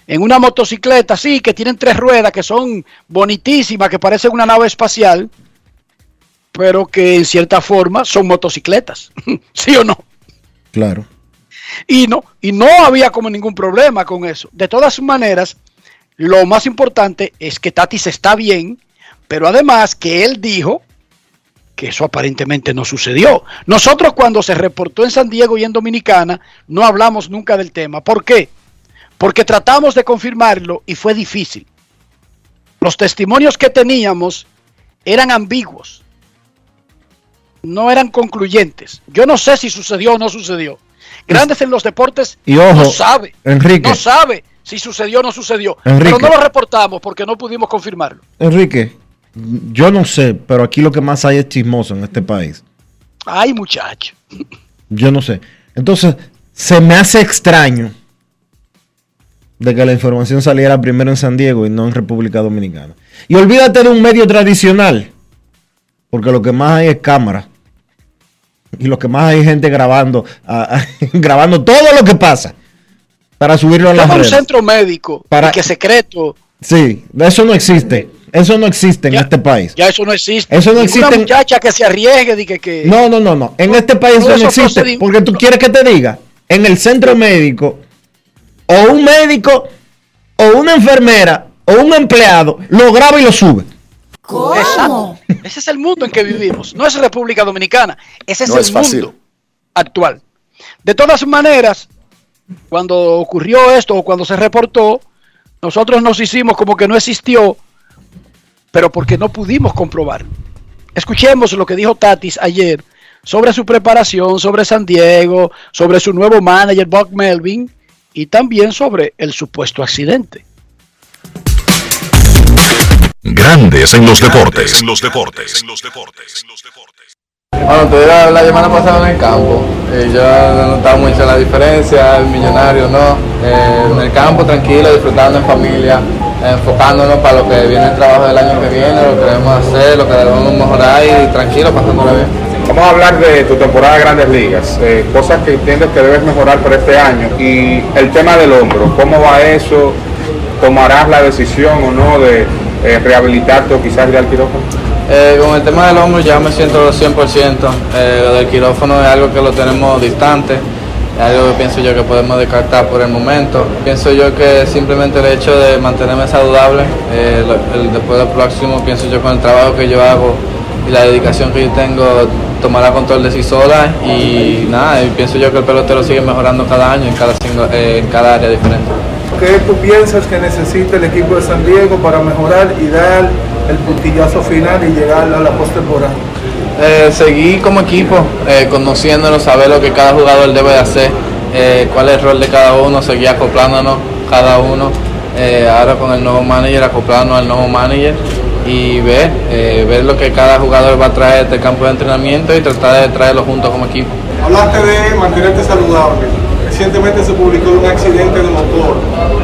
en una motocicleta, sí, que tienen tres ruedas, que son bonitísimas, que parecen una nave espacial, pero que en cierta forma son motocicletas, <laughs> ¿sí o no? Claro. Y no, y no había como ningún problema con eso. De todas maneras, lo más importante es que Tatis está bien, pero además que él dijo que eso aparentemente no sucedió. Nosotros cuando se reportó en San Diego y en Dominicana, no hablamos nunca del tema. ¿Por qué? Porque tratamos de confirmarlo y fue difícil. Los testimonios que teníamos eran ambiguos, no eran concluyentes. Yo no sé si sucedió o no sucedió. Grandes en los deportes Y ojo, no sabe, Enrique. no sabe si sucedió o no sucedió. Enrique. Pero no lo reportamos porque no pudimos confirmarlo. Enrique, yo no sé, pero aquí lo que más hay es chismoso en este país. Ay, muchacho. Yo no sé. Entonces, se me hace extraño de que la información saliera primero en San Diego y no en República Dominicana. Y olvídate de un medio tradicional, porque lo que más hay es cámara. Y lo que más hay gente grabando, ah, <laughs> grabando todo lo que pasa para subirlo a las a un redes. centro médico Para- que secreto. Sí, eso no existe. Eso no existe en este país. Ya eso no existe. Eso no existe en- muchacha que se arriesgue que, que No, no, no, no. En este país eso no existe. Porque tú quieres que te diga, en el centro médico, o un médico, o una enfermera, o un empleado, lo graba y lo sube. Exacto. Ese es el mundo en que vivimos. No es República Dominicana. Ese es No el es mundo actual. De todas maneras, cuando ocurrió esto o cuando se reportó, nosotros nos hicimos como que no existió, pero porque no pudimos comprobar. Escuchemos lo que dijo Tatis ayer sobre su preparación, sobre San Diego, sobre su nuevo manager, Buck Melvin, y también sobre el supuesto accidente. Grandes en los deportes. En los deportes. Bueno, estuve la, la semana pasada en el campo. Eh, yo no notaba mucho la diferencia, el millonario no. Eh, en el campo tranquilo, disfrutando en familia, eh, enfocándonos para lo que viene el trabajo del año que viene, lo que debemos hacer, lo que debemos mejorar y tranquilo, pasándola bien. Vamos a hablar de tu temporada de Grandes Ligas, eh, cosas que entiendes que debes mejorar para este año y el tema del hombro, ¿cómo va eso? ¿Tomarás la decisión o no de eh, rehabilitarte o quizás ir al quirófano? Eh, con el tema del hombro ya me siento 100%. Eh, lo del quirófano es algo que lo tenemos distante, es algo que pienso yo que podemos descartar por el momento. Pienso yo que simplemente el hecho de mantenerme saludable, eh, después del próximo, pienso yo con el trabajo que yo hago y la dedicación que yo tengo, tomará control de sí sola y nada, y pienso yo que el pelotero sigue mejorando cada año en cada, eh, en cada área diferente. ¿Qué tú piensas que necesita el equipo de San Diego para mejorar y dar el puntillazo final y llegar a la postemporada? Eh, seguir como equipo, eh, conociéndonos, saber lo que cada jugador debe de hacer, eh, cuál es el rol de cada uno, seguir acoplándonos cada uno eh, ahora con el nuevo manager, acoplarnos al nuevo manager y ver, eh, ver lo que cada jugador va a traer de este campo de entrenamiento y tratar de traerlo juntos como equipo. Hablaste de mantenerte saludable. Recientemente se publicó un accidente de motor.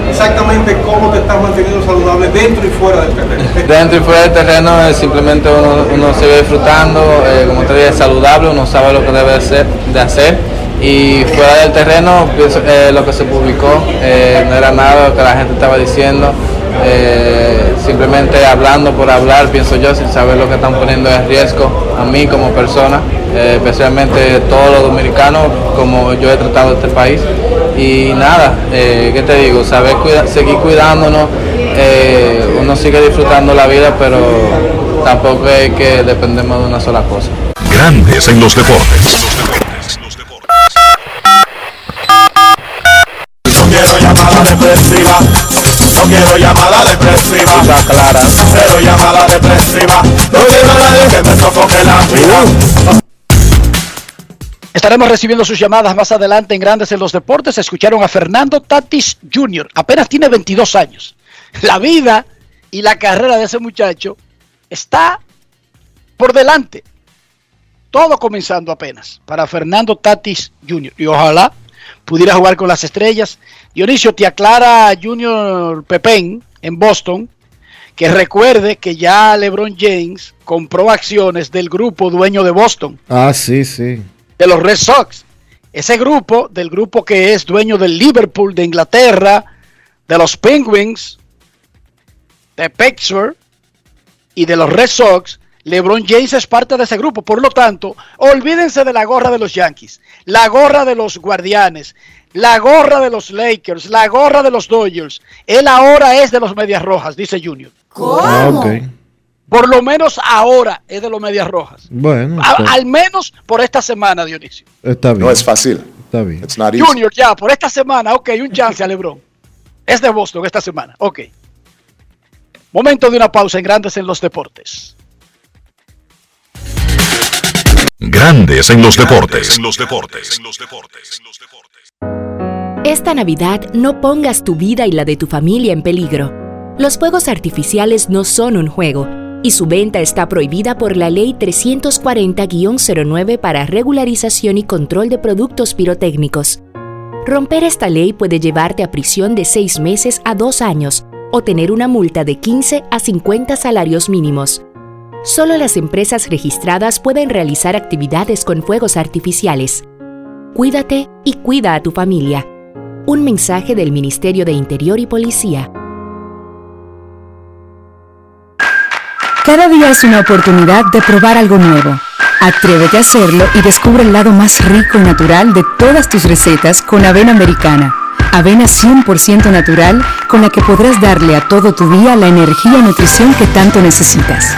Exactamente cómo te estás manteniendo saludable dentro y fuera del terreno. <laughs> Dentro y fuera del terreno eh, simplemente uno, uno se ve disfrutando, eh, como te dije, saludable, uno sabe lo que debe hacer, de hacer. Y fuera del terreno, eh, lo que se publicó eh, no era nada lo que la gente estaba diciendo, eh, simplemente hablando por hablar, pienso yo, sin saber lo que están poniendo en riesgo a mí como persona, eh, especialmente todos los dominicanos, como yo he tratado este país. Y nada, eh, ¿qué te digo? Saber cuida- seguir cuidándonos, eh, uno sigue disfrutando la vida, pero tampoco es que dependemos de una sola cosa. Grandes en los deportes. No quiero llamada depresiva. No quiero llamada depresiva. Clara. Cero llamada depresiva. No quiero a nadie que me sofoque la vida. Estaremos recibiendo sus llamadas más adelante en Grandes en los Deportes. Escucharon a Fernando Tatis Jr. Apenas tiene 22 años. La vida y la carrera de ese muchacho está por delante. Todo comenzando apenas para Fernando Tatis Jr. Y ojalá pudiera jugar con las estrellas. Dionisio te aclara Junior Pepén en Boston que recuerde que ya LeBron James compró acciones del grupo dueño de Boston Ah, sí, sí. de los Red Sox. Ese grupo, del grupo que es dueño del Liverpool de Inglaterra, de los Penguins, de Pittsburgh y de los Red Sox, LeBron James es parte de ese grupo. Por lo tanto, olvídense de la gorra de los Yankees, la gorra de los Guardianes, la gorra de los Lakers, la gorra de los Dodgers. Él ahora es de los Medias Rojas, dice Junior. Ah, ok. Por lo menos ahora es de los Medias Rojas. Bueno, A- al menos por esta semana, Dionisio. está bien. No es fácil. Está bien. It's not easy. Junior, ya, por esta semana, ok, un chance a LeBron. Es de Boston esta semana, ok. Momento de una pausa en Grandes en los Deportes. Grandes en los deportes. En los deportes. Esta Navidad no pongas tu vida y la de tu familia en peligro. Los fuegos artificiales no son un juego y su venta está prohibida por la Ley 340-09 para regularización y control de productos pirotécnicos. Romper esta ley puede llevarte a prisión de 6 meses a 2 años o tener una multa de 15 a 50 salarios mínimos. Solo las empresas registradas pueden realizar actividades con fuegos artificiales. Cuídate y cuida a tu familia. Un mensaje del Ministerio de Interior y Policía. Cada día es una oportunidad de probar algo nuevo. Atrévete a hacerlo y descubre el lado más rico y natural de todas tus recetas con avena americana. Avena 100% natural con la que podrás darle a todo tu día la energía y nutrición que tanto necesitas.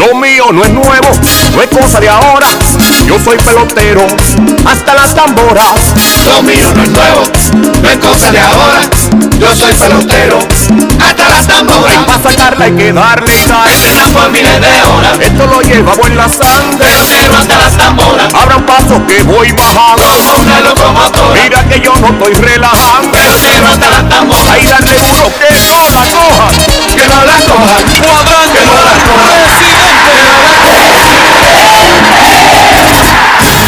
Lo mío no es nuevo, no es cosa de ahora. Yo soy pelotero, hasta las tamboras. Lo mío no es nuevo, no es cosa de ahora. Yo soy pelotero, hasta las tamboras. Hay para sacarla hay que darle y darle. por miles de horas. Esto lo llevamos en la sangre. Pelotero hasta las tamboras. Abra un paso que voy bajando. Como una locomotora. Mira que yo no estoy relajando. Pelotero hasta las tamboras. Ahí dale duro que no la coja. Que no la coja. Cuadrante. Que no la coja.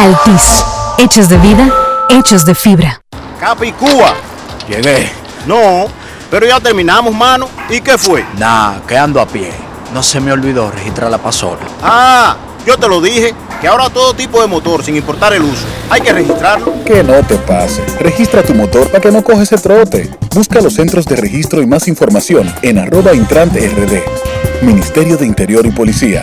Altis, hechos de vida, hechos de fibra. Capicúa. Llegué. No, pero ya terminamos, mano. ¿Y qué fue? Nah, que ando a pie. No se me olvidó registrar la pasola. Ah, yo te lo dije, que ahora todo tipo de motor, sin importar el uso, hay que registrarlo. Que no te pase. Registra tu motor para que no coges el trote. Busca los centros de registro y más información en arroba intrante rd. Ministerio de Interior y Policía.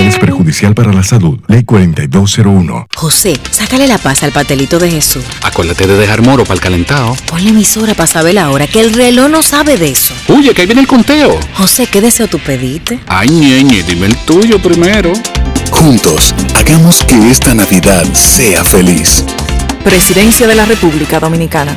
Es perjudicial para la salud. Ley 4201. José, sácale la paz al pastelito de Jesús. Acuérdate de dejar moro para el calentado. Ponle emisora para saber la hora, que el reloj no sabe de eso. Oye, que ahí viene el conteo. José, ¿qué deseo tú pediste? Ay, ñeñe, dime el tuyo primero. Juntos, hagamos que esta Navidad sea feliz. Presidencia de la República Dominicana.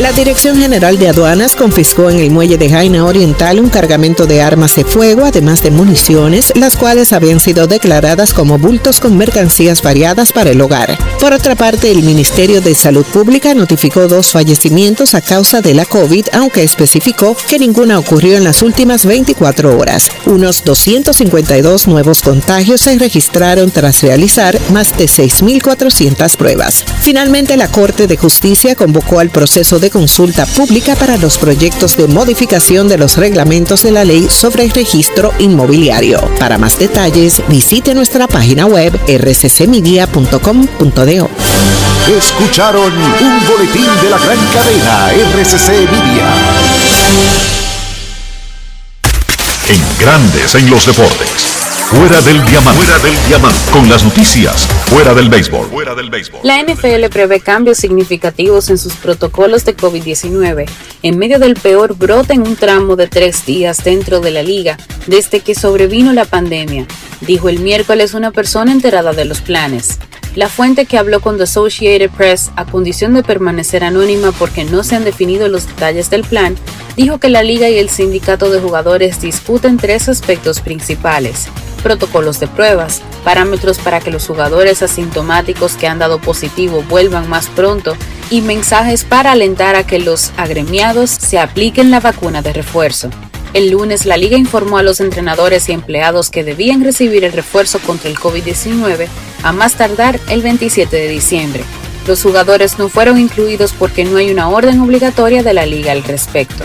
La Dirección General de Aduanas confiscó en el muelle de Jaina Oriental un cargamento de armas de fuego, además de municiones, las cuales habían sido declaradas como bultos con mercancías variadas para el hogar. Por otra parte, el Ministerio de Salud Pública notificó dos fallecimientos a causa de la COVID, aunque especificó que ninguna ocurrió en las últimas 24 horas. Unos 252 nuevos contagios se registraron tras realizar más de 6.400 pruebas. Finalmente, la Corte de Justicia convocó al proceso de consulta pública para los proyectos de modificación de los reglamentos de la ley sobre el registro inmobiliario. Para más detalles, visite nuestra página web rccmedia.com.do. Escucharon un boletín de la gran cadena RCC Media. En Grandes en los Deportes. Fuera del diamante. Fuera del diamante. Con las noticias. Fuera del béisbol. Fuera del béisbol. La NFL prevé cambios significativos en sus protocolos de COVID-19 en medio del peor brote en un tramo de tres días dentro de la liga desde que sobrevino la pandemia, dijo el miércoles una persona enterada de los planes. La fuente que habló con The Associated Press, a condición de permanecer anónima porque no se han definido los detalles del plan, dijo que la liga y el sindicato de jugadores discuten tres aspectos principales. Protocolos de pruebas, parámetros para que los jugadores asintomáticos que han dado positivo vuelvan más pronto y mensajes para alentar a que los agremiados se apliquen la vacuna de refuerzo. El lunes la liga informó a los entrenadores y empleados que debían recibir el refuerzo contra el COVID-19 a más tardar el 27 de diciembre. Los jugadores no fueron incluidos porque no hay una orden obligatoria de la liga al respecto.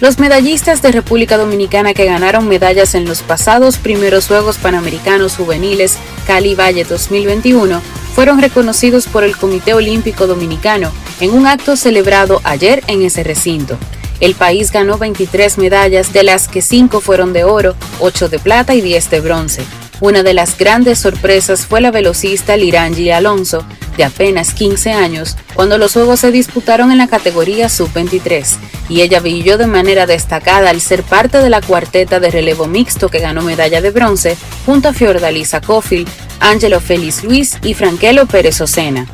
Los medallistas de República Dominicana que ganaron medallas en los pasados primeros Juegos Panamericanos Juveniles Cali Valle 2021 fueron reconocidos por el Comité Olímpico Dominicano en un acto celebrado ayer en ese recinto. El país ganó 23 medallas, de las que 5 fueron de oro, 8 de plata y 10 de bronce. Una de las grandes sorpresas fue la velocista Lirangi Alonso, de apenas 15 años, cuando los Juegos se disputaron en la categoría sub-23, y ella brilló de manera destacada al ser parte de la cuarteta de relevo mixto que ganó medalla de bronce, junto a Fiordalisa Cofield, Angelo Félix Luis y Franquelo Pérez Ocena.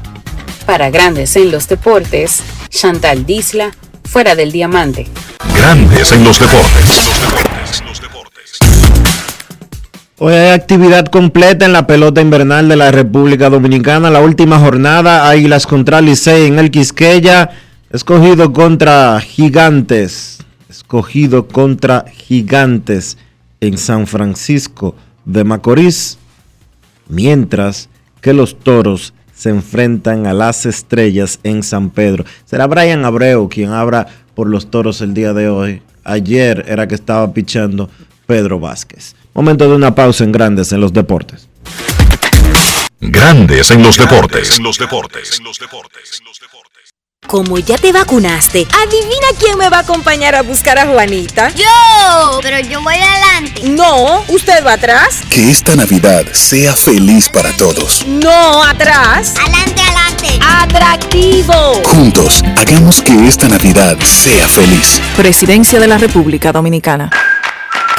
Para Grandes en los Deportes, Chantal Disla, fuera del diamante. Grandes en los deportes. Hoy hay actividad completa en la pelota invernal de la República Dominicana. La última jornada, Águilas contra Licey en el Quisqueya. Escogido contra Gigantes. Escogido contra Gigantes en San Francisco de Macorís. Mientras que los toros se enfrentan a las estrellas en San Pedro. Será Brian Abreu quien abra por los toros el día de hoy. Ayer era que estaba pichando Pedro Vázquez. Momento de una pausa en Grandes en los Deportes. Grandes en los deportes. En los deportes. Como ya te vacunaste, adivina quién me va a acompañar a buscar a Juanita. Yo, pero yo voy adelante. No, usted va atrás. Que esta Navidad sea feliz para todos. No, atrás. Adelante, adelante. Atractivo. Juntos, hagamos que esta Navidad sea feliz. Presidencia de la República Dominicana.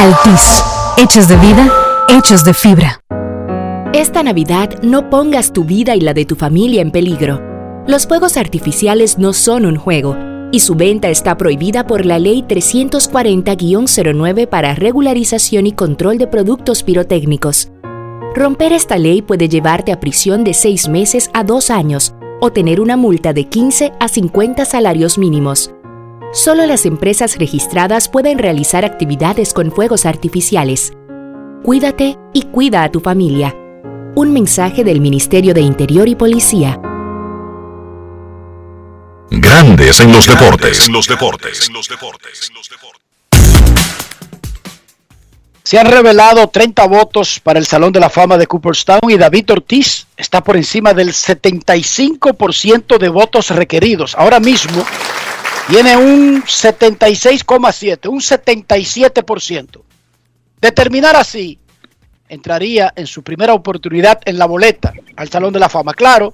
Altis, hechos de vida, hechos de fibra. Esta Navidad no pongas tu vida y la de tu familia en peligro. Los fuegos artificiales no son un juego y su venta está prohibida por la Ley 340-09 para regularización y control de productos pirotécnicos. Romper esta ley puede llevarte a prisión de 6 meses a 2 años o tener una multa de 15 a 50 salarios mínimos. Solo las empresas registradas pueden realizar actividades con fuegos artificiales. Cuídate y cuida a tu familia. Un mensaje del Ministerio de Interior y Policía. Grandes en los deportes. En los deportes. Se han revelado 30 votos para el Salón de la Fama de Cooperstown y David Ortiz está por encima del 75% de votos requeridos. Ahora mismo tiene un 76,7, un 77%. De terminar así, entraría en su primera oportunidad en la boleta al Salón de la Fama. Claro,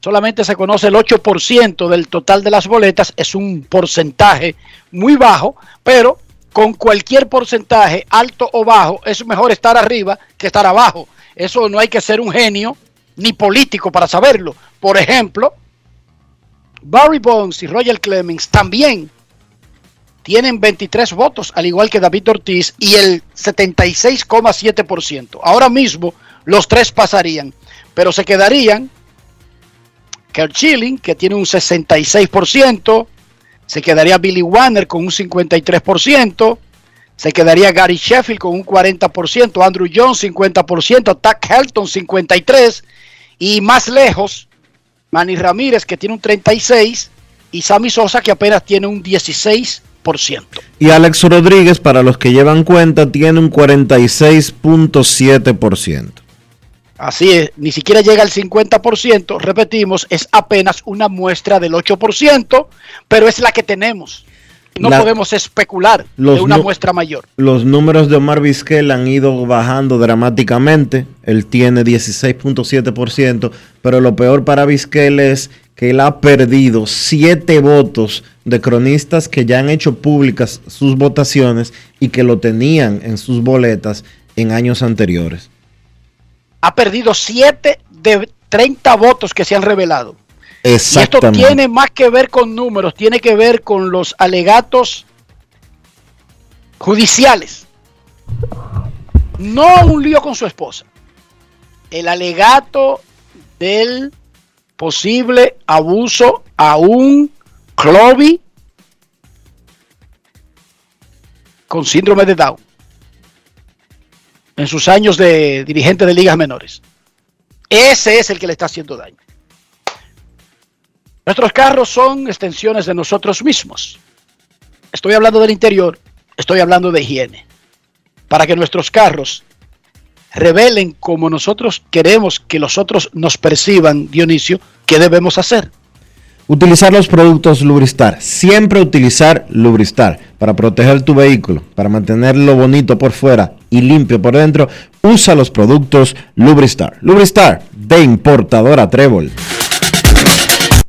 solamente se conoce el 8% del total de las boletas, es un porcentaje muy bajo, pero con cualquier porcentaje, alto o bajo, es mejor estar arriba que estar abajo. Eso no hay que ser un genio ni político para saberlo. Por ejemplo, Barry Bonds y Roger Clemens también tienen 23 votos, al igual que David Ortiz, y el 76,7%. Ahora mismo los tres pasarían, pero se quedarían Kurt Schilling, que tiene un 66%, se quedaría Billy Warner con un 53%, se quedaría Gary Sheffield con un 40%, Andrew Jones 50%, Tack Helton 53%, y más lejos, Manny Ramírez que tiene un 36% y Sammy Sosa que apenas tiene un 16%. Y Alex Rodríguez, para los que llevan cuenta, tiene un 46.7%. Así es, ni siquiera llega al 50%, repetimos, es apenas una muestra del 8%, pero es la que tenemos. No La- podemos especular de una muestra mayor. Los números de Omar Vizquel han ido bajando dramáticamente. Él tiene 16.7%, pero lo peor para Vizquel es que él ha perdido siete votos de cronistas que ya han hecho públicas sus votaciones y que lo tenían en sus boletas en años anteriores. Ha perdido 7 de 30 votos que se han revelado. Y esto Exactamente. tiene más que ver con números, tiene que ver con los alegatos judiciales. No un lío con su esposa. El alegato del posible abuso a un Clovis con síndrome de Down en sus años de dirigente de ligas menores. Ese es el que le está haciendo daño. Nuestros carros son extensiones de nosotros mismos. Estoy hablando del interior, estoy hablando de higiene. Para que nuestros carros revelen como nosotros queremos que los otros nos perciban, Dionisio, ¿qué debemos hacer? Utilizar los productos Lubristar. Siempre utilizar Lubristar para proteger tu vehículo, para mantenerlo bonito por fuera y limpio por dentro. Usa los productos Lubristar. Lubristar de importadora Trébol.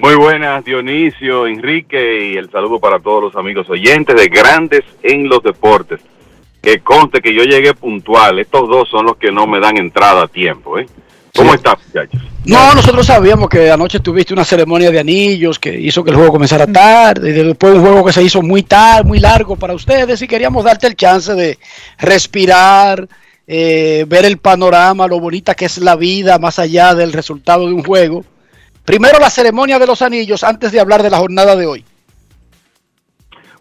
Muy buenas, Dionisio, Enrique, y el saludo para todos los amigos oyentes de Grandes en los Deportes. Que conste que yo llegué puntual. Estos dos son los que no me dan entrada a tiempo. ¿eh? ¿Cómo están, muchachos? No, nosotros sabíamos que anoche tuviste una ceremonia de anillos que hizo que el juego comenzara tarde, y después un juego que se hizo muy tarde, muy largo para ustedes, y queríamos darte el chance de respirar, eh, ver el panorama, lo bonita que es la vida más allá del resultado de un juego. Primero la ceremonia de los anillos antes de hablar de la jornada de hoy.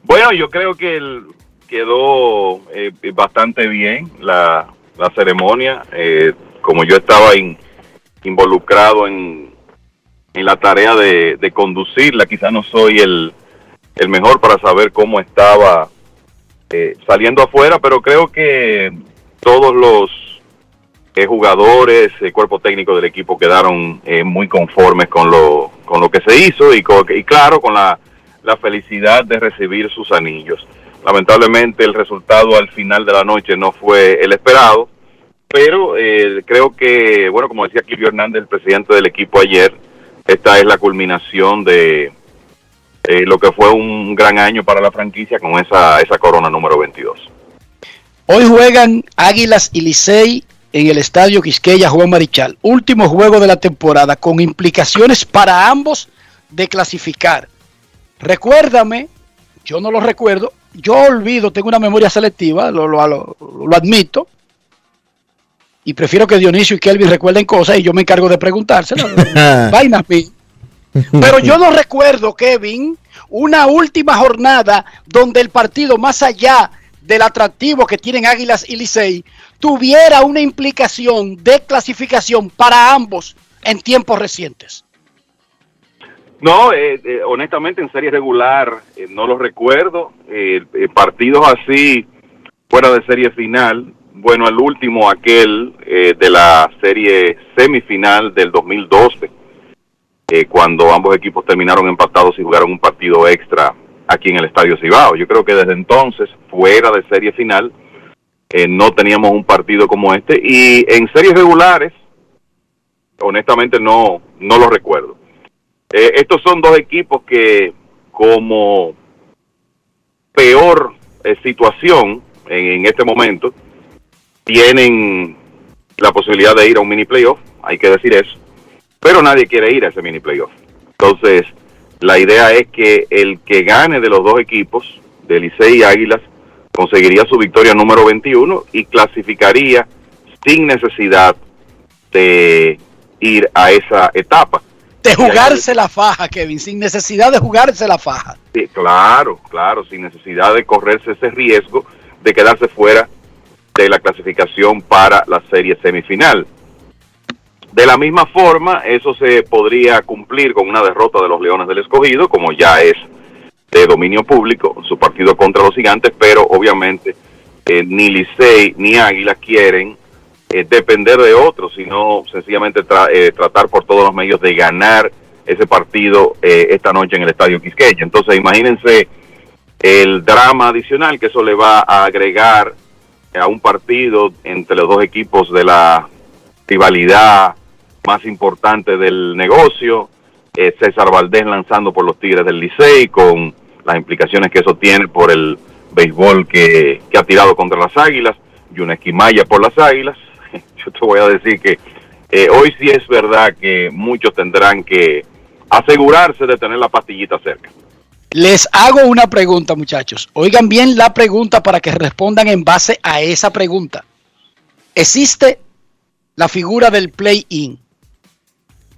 Bueno, yo creo que el- quedó eh, bastante bien la, la ceremonia. eh, como yo estaba in- involucrado en, en la tarea de, de conducirla, quizá no soy el, el mejor para saber cómo estaba eh, saliendo afuera, pero creo que todos los eh, jugadores, el cuerpo técnico del equipo quedaron eh, muy conformes con lo, con lo que se hizo y, claro, con la, la felicidad de recibir sus anillos. Lamentablemente el resultado al final de la noche no fue el esperado, pero eh, creo que, bueno, como decía Clivio Hernández, el presidente del equipo ayer, esta es la culminación de lo que fue un gran año para la franquicia con esa, esa corona número 22. Hoy juegan Águilas y Licey en el estadio Quisqueya Juan Marichal. Último juego de la temporada con implicaciones para ambos de clasificar. Recuérdame, yo no lo recuerdo, yo olvido, tengo una memoria selectiva, lo, lo- lo- lo admito. Y prefiero que Dionisio y Kelvin recuerden cosas y yo me encargo de preguntárselas. <laughs> Vainas mías. Pero yo no recuerdo, Kevin, una última jornada donde el partido, más allá del atractivo que tienen Águilas y Licey, tuviera una implicación de clasificación para ambos en tiempos recientes. No, eh, eh, honestamente en serie regular eh, no lo recuerdo. Eh, eh, partidos así fuera de serie final. Bueno, el último, aquel de la serie semifinal del 2012, eh, cuando ambos equipos terminaron empatados y jugaron un partido extra aquí en el Estadio Cibao. Yo creo que desde entonces, fuera de serie final, eh, no teníamos un partido como este. Y en series regulares, honestamente no, no lo recuerdo. Eh, estos son dos equipos que como peor eh, situación en, en este momento tienen la posibilidad de ir a un mini playoff, hay que decir eso, pero nadie quiere ir a ese mini playoff. Entonces, la idea es que el que gane de los dos equipos, de Licey y Águilas, conseguiría su victoria número 21 y clasificaría sin necesidad de ir a esa etapa. De jugarse la faja, Kevin, sin necesidad de jugarse la faja. Sí, claro, claro, sin necesidad de correrse ese riesgo de quedarse fuera de la clasificación para la serie semifinal. De la misma forma, eso se podría cumplir con una derrota de los Leones del Escogido, como ya es de dominio público, su partido contra los gigantes, pero obviamente eh, ni Licey ni Águila quieren eh, depender de otros, sino sencillamente eh, tratar por todos los medios de ganar ese partido esta noche en el Estadio Quisqueya. Entonces, imagínense el drama adicional que eso le va a agregar a un partido entre los dos equipos de la rivalidad más importante del negocio. César Valdés lanzando por los Tigres del Licey con las implicaciones que eso tiene por el béisbol que, ha tirado contra las Águilas y una esquimalla por las Águilas. <laughs> Yo te voy a decir que eh, hoy sí es verdad que muchos tendrán que asegurarse de tener la pastillita cerca. Les hago una pregunta, muchachos. Oigan bien la pregunta para que respondan en base a esa pregunta. ¿Existe la figura del play-in?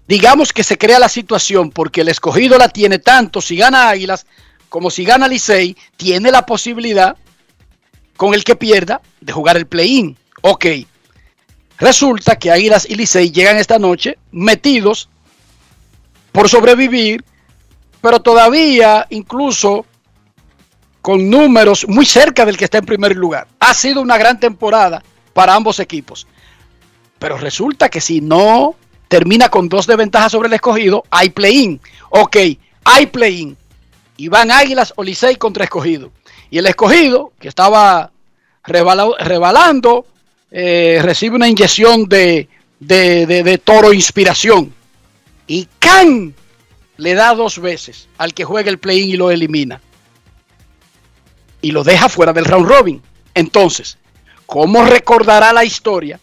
Digamos que se crea la situación porque el escogido la tiene tanto si gana Águilas como si gana Licey, tiene la posibilidad con el que pierda de jugar el play-in. Ok. Resulta que Águilas y Licey llegan esta noche metidos por sobrevivir, pero todavía incluso con números muy cerca del que está en primer lugar. Ha sido una gran temporada para ambos equipos. Pero resulta que si no termina con dos de ventaja sobre el escogido, hay play-in. Ok, hay play-in y van Águilas o Licey contra Escogido. Y el Escogido, que estaba rebalando, eh, recibe una inyección de, de, toro inspiración. Y Can le da dos veces al que juega el play-in y lo elimina. Y lo deja fuera del round robin. Entonces, ¿cómo recordará la historia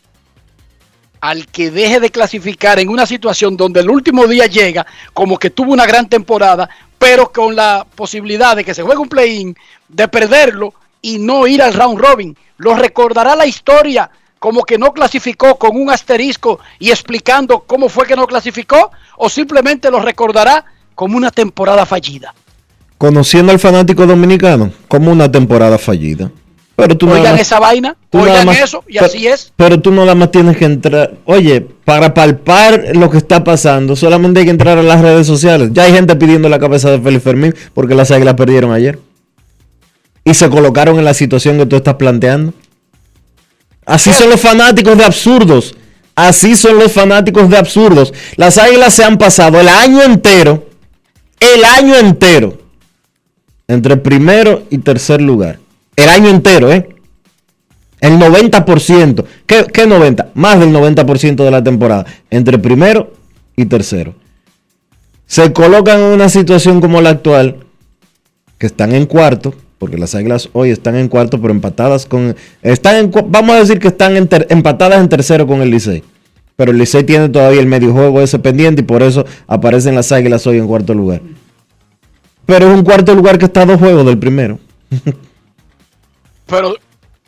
al que deje de clasificar en una situación donde el último día llega como que tuvo una gran temporada, pero con la posibilidad de que se juegue un play-in, de perderlo y no ir al round robin. Lo recordará la historia como que no clasificó con un asterisco y explicando cómo fue que no clasificó, o simplemente lo recordará como una temporada fallida. Conociendo al fanático dominicano, como una temporada fallida. Pero tú Oigan esa vaina, oigan eso, y así es. Pero tú no nada más tienes que entrar. Oye, para palpar lo que está pasando, solamente hay que entrar a las redes sociales. Ya hay gente pidiendo la cabeza de Félix Fermín porque las águilas perdieron ayer. Y se colocaron en la situación que tú estás planteando. Así son los fanáticos de absurdos. Así son los fanáticos de absurdos. Las águilas se han pasado el año entero, el año entero, entre primero y tercer lugar el año entero, ¿eh? El 90%. ¿Qué, ¿Qué, 90? Más del 90% de la temporada. Entre primero y tercero. Se colocan en una situación como la actual, que están en cuarto, porque las águilas hoy están en cuarto, pero empatadas con. Están vamos a decir que están empatadas en tercero con el Licey. Pero el Licey tiene todavía el medio juego ese pendiente y por eso aparecen las águilas hoy en cuarto lugar. Pero es un cuarto lugar que está a dos juegos del primero. <laughs> Pero,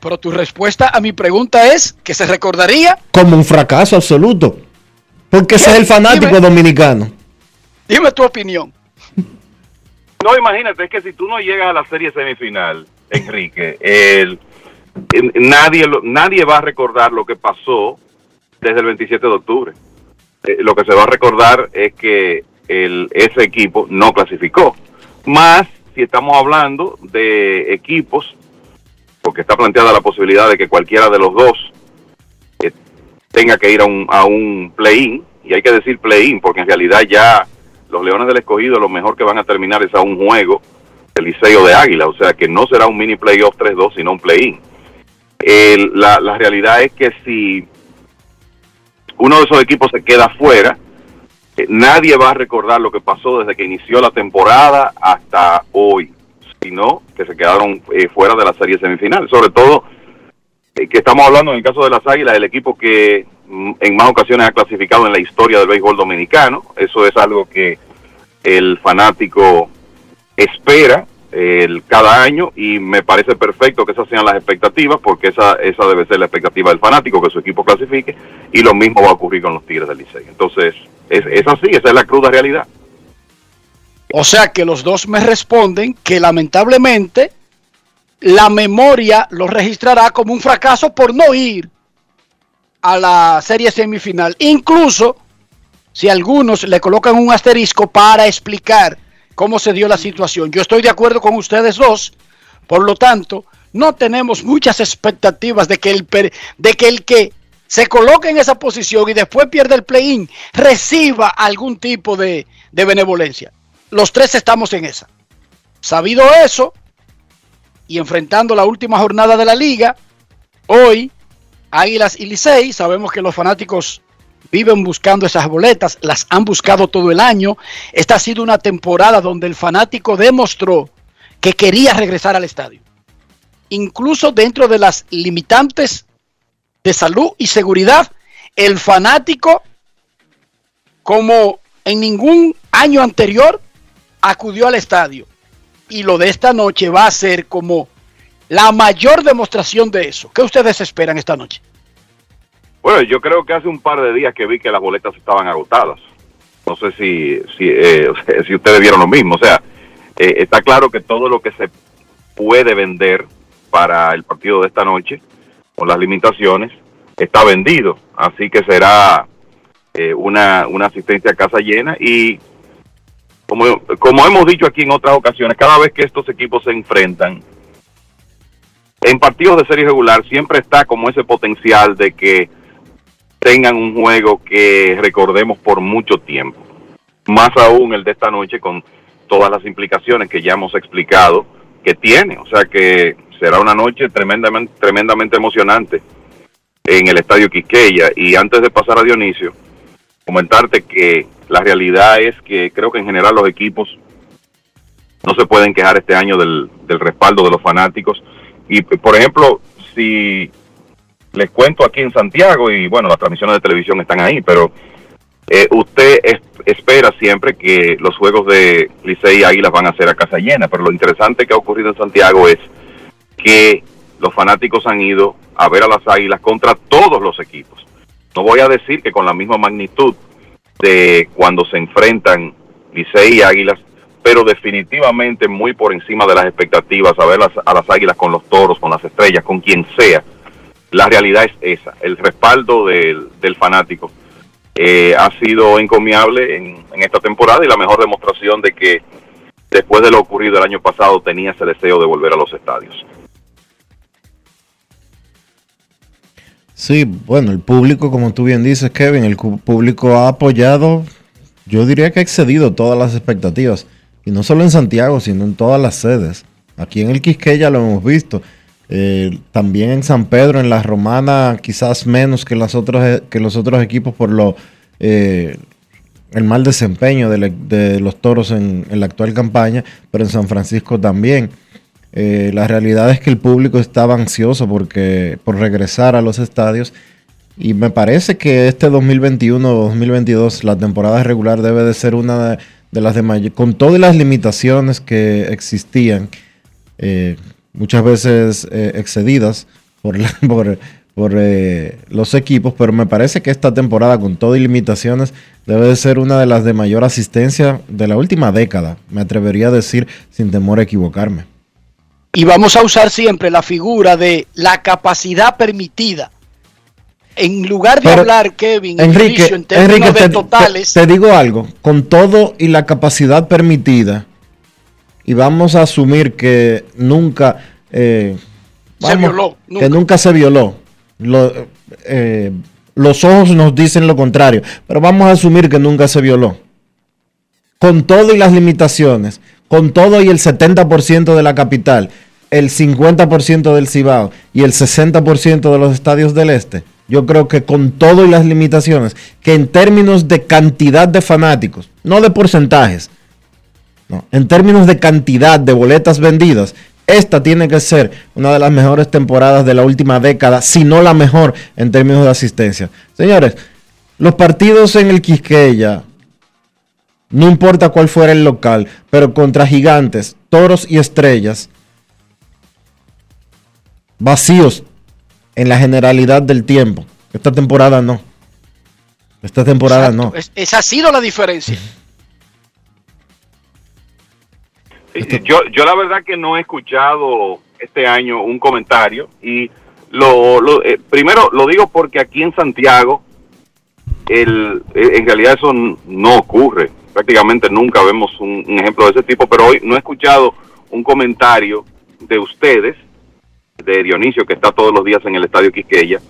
pero tu respuesta a mi pregunta es que se recordaría como un fracaso absoluto. Porque ese es el fanático dominicano. Dime tu opinión. No, imagínate, es que si tú no llegas a la serie semifinal, Enrique, el, nadie, nadie va a recordar lo que pasó desde el 27 de octubre. Eh, lo que se va a recordar es que el, ese equipo no clasificó. Más si estamos hablando de equipos porque está planteada la posibilidad de que cualquiera de los dos eh, tenga que ir a un, a un play-in, y hay que decir play-in, porque en realidad ya los Leones del Escogido lo mejor que van a terminar es a un juego del Liceo de Águila, o sea que no será un mini playoff 3-2, sino un play-in. La, la realidad es que si uno de esos equipos se queda fuera, eh, nadie va a recordar lo que pasó desde que inició la temporada hasta hoy sino que se quedaron eh, fuera de la serie semifinal. Sobre todo eh, que estamos hablando en el caso de las Águilas, el equipo que mm, en más ocasiones ha clasificado en la historia del béisbol dominicano. Eso es algo que el fanático espera cada año y me parece perfecto que esas sean las expectativas porque esa, esa debe ser la expectativa del fanático, que su equipo clasifique y lo mismo va a ocurrir con los Tigres del Licey. Entonces, es, es así, esa es la cruda realidad. O sea que los dos me responden que lamentablemente la memoria lo registrará como un fracaso por no ir a la serie semifinal. Incluso si algunos le colocan un asterisco para explicar cómo se dio la situación. Yo estoy de acuerdo con ustedes dos, por lo tanto, no tenemos muchas expectativas de que el, de que, el que se coloque en esa posición y después pierde el play-in reciba algún tipo de, de benevolencia. Los tres estamos en esa. Sabido eso, y enfrentando la última jornada de la liga, hoy Águilas y Licey, sabemos que los fanáticos viven buscando esas boletas, las han buscado todo el año. Esta ha sido una temporada donde el fanático demostró que quería regresar al estadio. Incluso dentro de las limitantes de salud y seguridad, el fanático, como en ningún año anterior, acudió al estadio. Y lo de esta noche va a ser como la mayor demostración de eso. ¿Qué ustedes esperan esta noche? Bueno, yo creo que hace un par de días que vi que las boletas estaban agotadas. No sé si, si, eh, <laughs> si ustedes vieron lo mismo. O sea, eh, está claro que todo lo que se puede vender para el partido de esta noche, con las limitaciones, está vendido. Así que será eh, una, una asistencia a casa llena y como, hemos dicho aquí en otras ocasiones, cada vez que estos equipos se enfrentan, en partidos de serie regular siempre está como ese potencial de que tengan un juego que recordemos por mucho tiempo. Más aún el de esta noche con todas las implicaciones que ya hemos explicado que tiene. O sea que será una noche tremendamente, tremendamente emocionante en el Estadio Quisqueya. Y antes de pasar a Dionisio, comentarte que la realidad es que creo que en general los equipos no se pueden quejar este año del, respaldo de los fanáticos y, por ejemplo, si les cuento aquí en Santiago, y bueno, las transmisiones de televisión están ahí, pero eh, usted espera siempre que los juegos de Licey y Águilas van a ser a casa llena, pero lo interesante que ha ocurrido en Santiago es que los fanáticos han ido a ver a las Águilas contra todos los equipos. No voy a decir que con la misma magnitud de cuando se enfrentan Licey y Águilas, pero definitivamente muy por encima de las expectativas, a ver las, a las águilas con los toros, con las estrellas, con quien sea. La realidad es esa, el respaldo del, del fanático eh, ha sido encomiable en, en, esta temporada y la mejor demostración de que después de lo ocurrido el año pasado tenía ese deseo de volver a los estadios. Sí, bueno, el público, como tú bien dices, Kevin, el público ha apoyado, yo diría que ha excedido todas las expectativas y no solo en Santiago, sino en todas las sedes. Aquí en el Quisqueya lo hemos visto. Eh, también en San Pedro, en la Romana, quizás menos que, las otros, eh, que los otros equipos por lo eh, el mal desempeño de, los toros en, la actual campaña, pero en San Francisco también. La realidad es que el público estaba ansioso porque, por regresar a los estadios y me parece que este 2021-2022, la temporada regular debe de ser una de de las demás, con todas las limitaciones que existían, eh, muchas veces eh, excedidas <laughs> por, eh, los equipos, pero me parece que esta temporada con todas las limitaciones debe de ser una de las de mayor asistencia de la última década, me atrevería a decir sin temor a equivocarme. Y vamos a usar siempre la figura de la capacidad permitida en lugar de hablar, Kevin, Enrique, en términos de totales. Te, digo algo, con todo y la capacidad permitida, y vamos a asumir que nunca. Eh, se violó. Que nunca se violó. Eh, los ojos nos dicen lo contrario, pero vamos a asumir que nunca se violó. Con todo y las limitaciones, con todo y el 70% de la capital, el 50% del Cibao y el 60% de los estadios del este yo creo que con todo y las limitaciones, que en términos de cantidad de fanáticos, no de porcentajes, no, en términos de cantidad de boletas vendidas, esta tiene que ser una de las mejores temporadas de la última década, si no la mejor en términos de asistencia. Señores, los partidos en el Quisqueya, no importa cuál fuera el local, pero contra gigantes, toros y estrellas, vacíos en la generalidad del tiempo. Esta temporada no. Esta temporada no. esa ha sido la diferencia. Yo, yo la verdad que no he escuchado este año un comentario y lo, lo eh, primero lo digo porque aquí en Santiago el, eh, en realidad eso no ocurre. Prácticamente nunca vemos un, ejemplo de ese tipo, pero hoy no he escuchado un comentario de ustedes, de Dionisio, que está todos los días en el Estadio Quisqueya,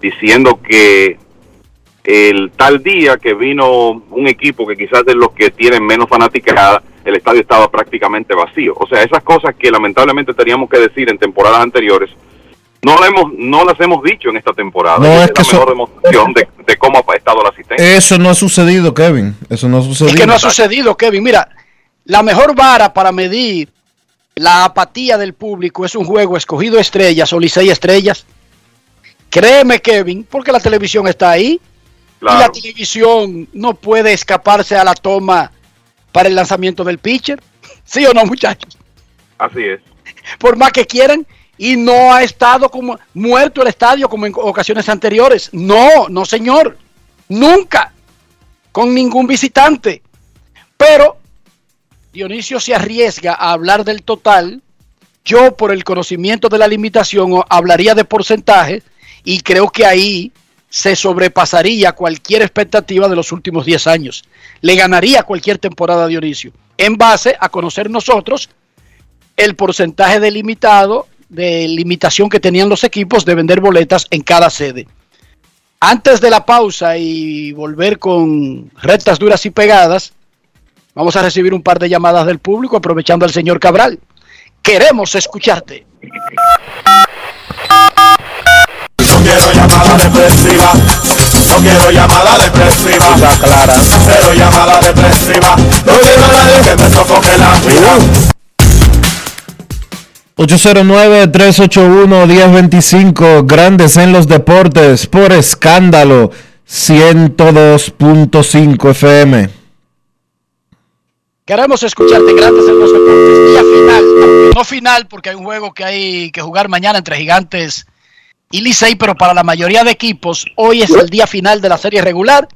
diciendo que el tal día que vino un equipo que quizás de los que tienen menos fanaticada, el estadio estaba prácticamente vacío. O sea, esas cosas que lamentablemente teníamos que decir en temporadas anteriores, no, la hemos, no las hemos dicho en esta temporada. No, es que la mejor eso- demostración de, de cómo ha estado la asistencia. Eso no ha sucedido, Kevin. Eso no ha sucedido. Es que no ha sucedido, Kevin. Mira, la mejor vara para medir la apatía del público es un juego escogido estrellas o Licey estrellas. Créeme, Kevin, porque la televisión está ahí. Y la televisión no puede escaparse a la toma para el lanzamiento del pitcher. <laughs> ¿Sí o no, muchachos? Así es. Por más que quieran. Y no ha estado como muerto el estadio como en ocasiones anteriores. No, no, señor. Nunca. Con ningún visitante. Pero Dionisio se arriesga a hablar del total. Yo, por el conocimiento de la limitación, hablaría de porcentaje y creo que ahí se sobrepasaría cualquier expectativa de los últimos 10 años. Le ganaría cualquier temporada a Dionisio, en base a conocer nosotros el porcentaje de limitado, de limitación que tenían los equipos de vender boletas en cada sede. Antes de la pausa y volver con rectas duras y pegadas, vamos a recibir un par de llamadas del público aprovechando al señor Cabral. Queremos escucharte. No quiero llamada depresiva. No quiero llamada depresiva. clara. Cero llamada depresiva. No quiero a nadie que me sofoque la vida. 809-381-1025, Grandes en los Deportes, por escándalo, 102.5 FM. Queremos escucharte grandes en los deportes. Día final, no final porque hay un juego que hay que jugar mañana entre Gigantes y Licey, pero para la mayoría de equipos hoy es el día final de la serie regular.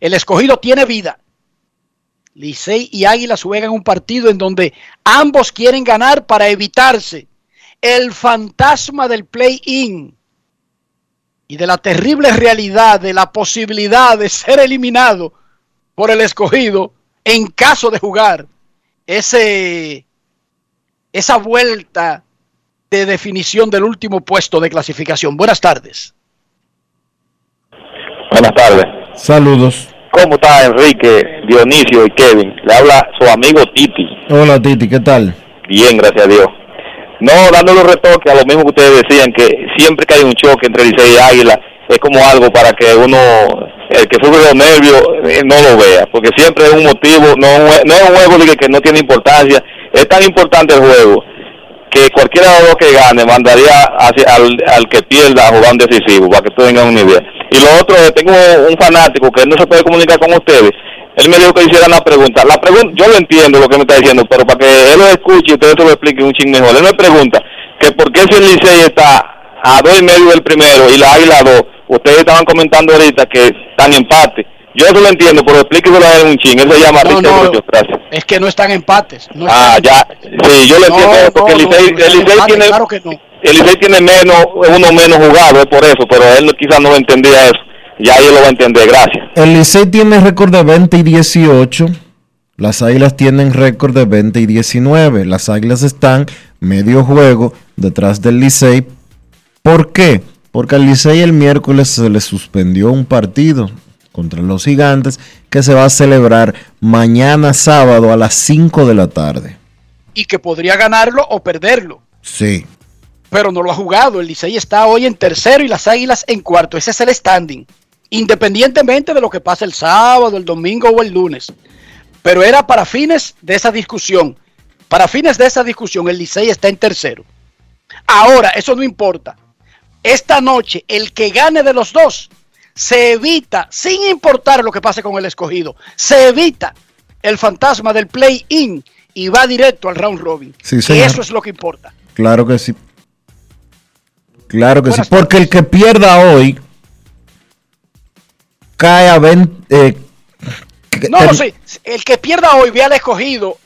El escogido tiene vida. Licey y Águilas juegan un partido en donde ambos quieren ganar para evitarse el fantasma del play-in y de la terrible realidad de la posibilidad de ser eliminado por el escogido en caso de jugar ese esa vuelta de definición del último puesto de clasificación. Buenas tardes. Buenas tardes. Saludos. ¿Cómo está Enrique, Dionisio y Kevin? Le habla su amigo Titi. Hola Titi, ¿qué tal? Bien, gracias a Dios. No, dándole un retoque a lo mismo que ustedes decían, que siempre que hay un choque entre Licey y Águila, es como algo para que uno, el que sufre los nervios, eh, no lo vea, porque siempre es un motivo, no, es un jue- no es un juego que no tiene importancia, es tan importante el juego que cualquiera de los que gane mandaría al, al que pierda a jugar un decisivo, para que ustedes tengan una idea. Y lo otro, tengo un fanático que no se puede comunicar con ustedes. Él me dijo que hiciera una pregunta. La pregunta, yo lo entiendo lo que me está diciendo, pero para que él lo escuche y ustedes se lo expliquen un ching mejor. Él me pregunta que por qué si el Licey está a dos y medio del primero y la Águila a dos, ustedes estaban comentando ahorita que están en empate. Yo eso lo entiendo, pero explíqueselo a él un ching. Él se llama No, Richard no. Rocho, gracias. Es que no están empates. No Ah, ya, sí, yo lo No, entiendo, porque no, el no, Licey, no, el Licey tiene, claro que no. el Licey tiene menos, uno menos jugado, es por eso, pero él no- quizás no entendía eso. Ya él lo va a entender, gracias. El Licey tiene récord de 20 y 18. Las Águilas tienen récord de 20 y 19. Las Águilas están medio juego detrás del Licey. ¿Por qué? Porque al Licey el miércoles se le suspendió un partido contra los Gigantes que se va a celebrar mañana sábado a las 5 de la tarde. Y que podría ganarlo o perderlo. Sí. pero no lo ha jugado. El Licey está hoy en tercero y las Águilas en cuarto. Ese es el standing. Independientemente de lo que pase el sábado, el domingo o el lunes. Pero era para fines de esa discusión. Para fines de esa discusión, el Licey está en tercero. Ahora, eso no importa. Esta noche, el que gane de los dos se evita, sin importar lo que pase con el escogido, se evita el fantasma del play-in y va directo al round robin. Sí, y eso es lo que importa. Claro que sí. Claro que sí. Porque el que pierda hoy cae a 20. eh, No, no, sí. El que pierda hoy ve al escogido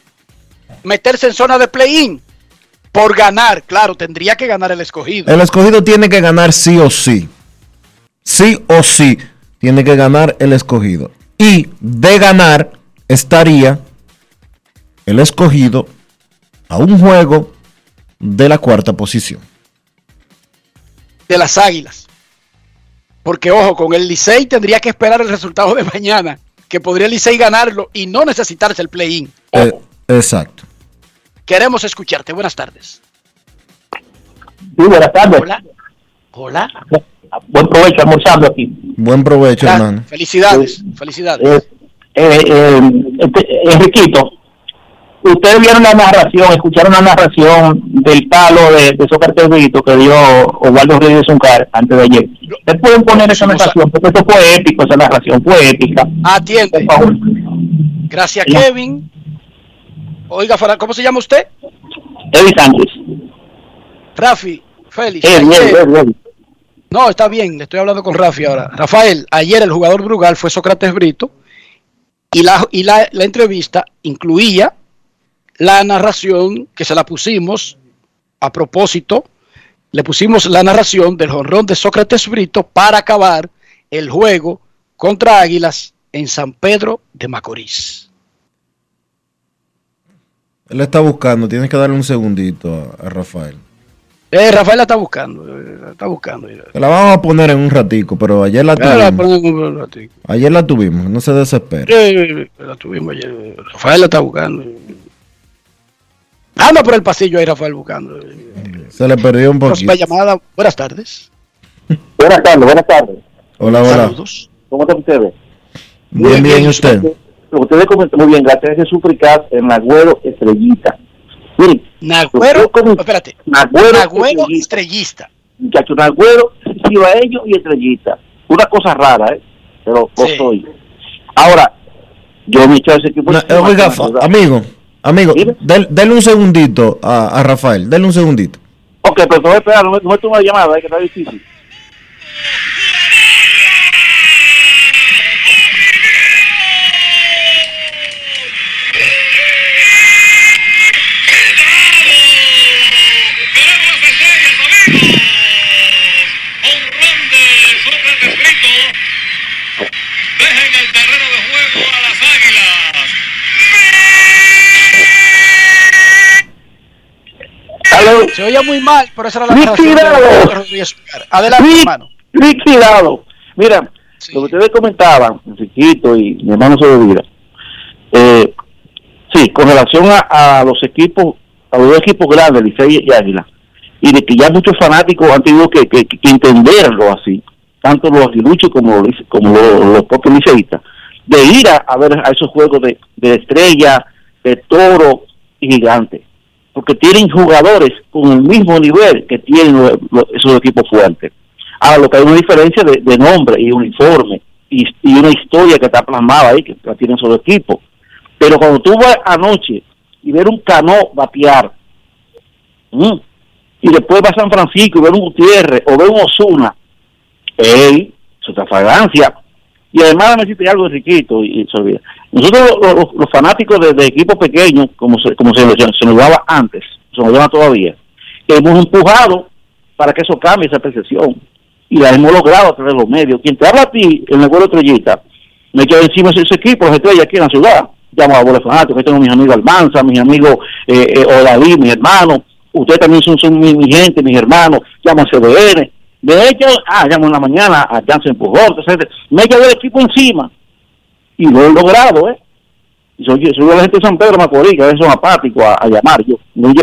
meterse en zona de play-in. Por ganar, claro, tendría que ganar el escogido. El escogido tiene que ganar sí o sí. Sí o sí tiene que ganar el escogido. Y de ganar estaría el escogido a un juego de la cuarta posición. De las águilas. Porque ojo, con el Licey tendría que esperar el resultado de mañana, que podría el Licey ganarlo y no necesitarse el play-in. Eh, exacto. Queremos escucharte. Buenas tardes. Sí, buenas tardes. Hola. Hola. Buen provecho almorzando aquí. Buen provecho, hermano. Felicidades, felicidades. Eh, eh, eh, este, Enriquito, ustedes vieron la narración, escucharon la narración del palo de, de Sócrates Brito que dio Osvaldo Reyes Zuncar antes de ayer. Ustedes pueden poner esa narración, porque eso fue épico, esa narración fue épica. Atiende. Por favor. Gracias, Ya. Kevin. Oiga, Fara- ¿cómo se llama usted? Eddie Sánchez. Rafi, Félix. Eh, bien, ayer- bien, bien. No, está bien, le estoy hablando con Rafi ahora. Rafael, ayer el jugador Brugal fue Sócrates Brito y la, y la, la entrevista incluía la narración que se la pusimos a propósito, le pusimos la narración del jonrón de Sócrates Brito para acabar el juego contra Águilas en San Pedro de Macorís. Él está buscando, tienes que darle un segundito a, a Rafael. Eh, Rafael la está buscando, eh, la está buscando. Te la vamos a poner en un ratico, pero ayer la la tuvimos. ponemos en un ratico. Ayer la tuvimos, no se desespere. Eh, la tuvimos ayer. Rafael la está buscando. Anda por el pasillo ahí, Rafael, buscando. Se le perdió un poquito. Próxima llamada. Buenas tardes. Buenas tardes, buenas tardes. Hola, hola. Saludos. ¿Cómo están ustedes? Bien, bien, ¿y usted? Ustedes comentan muy bien, gracias a Jesús Fricaz en Nagüero Estrellita. Miren, Nagüero, espérate. Nagüero, Nagüero estrellista. Muchachos, Nagüero, Cibaeño y Estrellita. Una cosa rara, ¿eh? Pero lo Sí. soy. Ahora, yo me he ese equipo. Encima, oiga, amigo, amigo, del- denle un segundito a, a Rafael, denle un segundito. Ok, pero te voy a esperar, no me, no me toma la llamada, ¿eh? que está difícil. Se oía muy mal, pero esa era la Liquidado. Adelante, hermano. Liquidado. Mira, lo que ustedes comentaban, Enriquito y mi hermano Sobevira, eh, sí, con relación a, a los equipos, a los dos equipos grandes, Licey y Águila, y de que ya muchos fanáticos han tenido que, que- que entenderlo así, tanto los aguiluchos como, como los, los propios liceístas, de ir a, ver a esos juegos de, de estrella, de toro y gigante, porque tienen jugadores con el mismo nivel que tienen esos equipos fuertes. Ahora, lo que hay una diferencia de, nombre y uniforme y, y una historia que está plasmada ahí, que la tienen esos equipos. Pero cuando tú vas anoche y ver un Cano batear, ¿m? y después vas a San Francisco y ver un Gutiérrez o ver un Osuna, ¡ey! Es fragancia. Y además me decirte algo, Enriquito, y, y. Nosotros, los, fanáticos de, equipos pequeños, como se, como se, se nos daba antes, se nos llama todavía, hemos empujado para que eso cambie esa percepción. Y la hemos logrado a través de los medios. Quien te habla a ti, el vuelo estrellita, me quedo encima de ese equipo, los estrellas aquí en la ciudad. Llamo a Bola Fanático, que tengo mis amigos Almanza, mis amigos eh, eh, Odalí, mis hermanos. Ustedes también son, son mi, mi gente, mis hermanos. Llamo a CDN. De hecho, ah, en la mañana a Jansen Pujol, etcétera. Me quedado el equipo encima. Y lo he logrado, ¿eh? Y soy, soy de la gente de San Pedro Macorís, que a veces son apáticos a, a llamar. Yo, no, yo-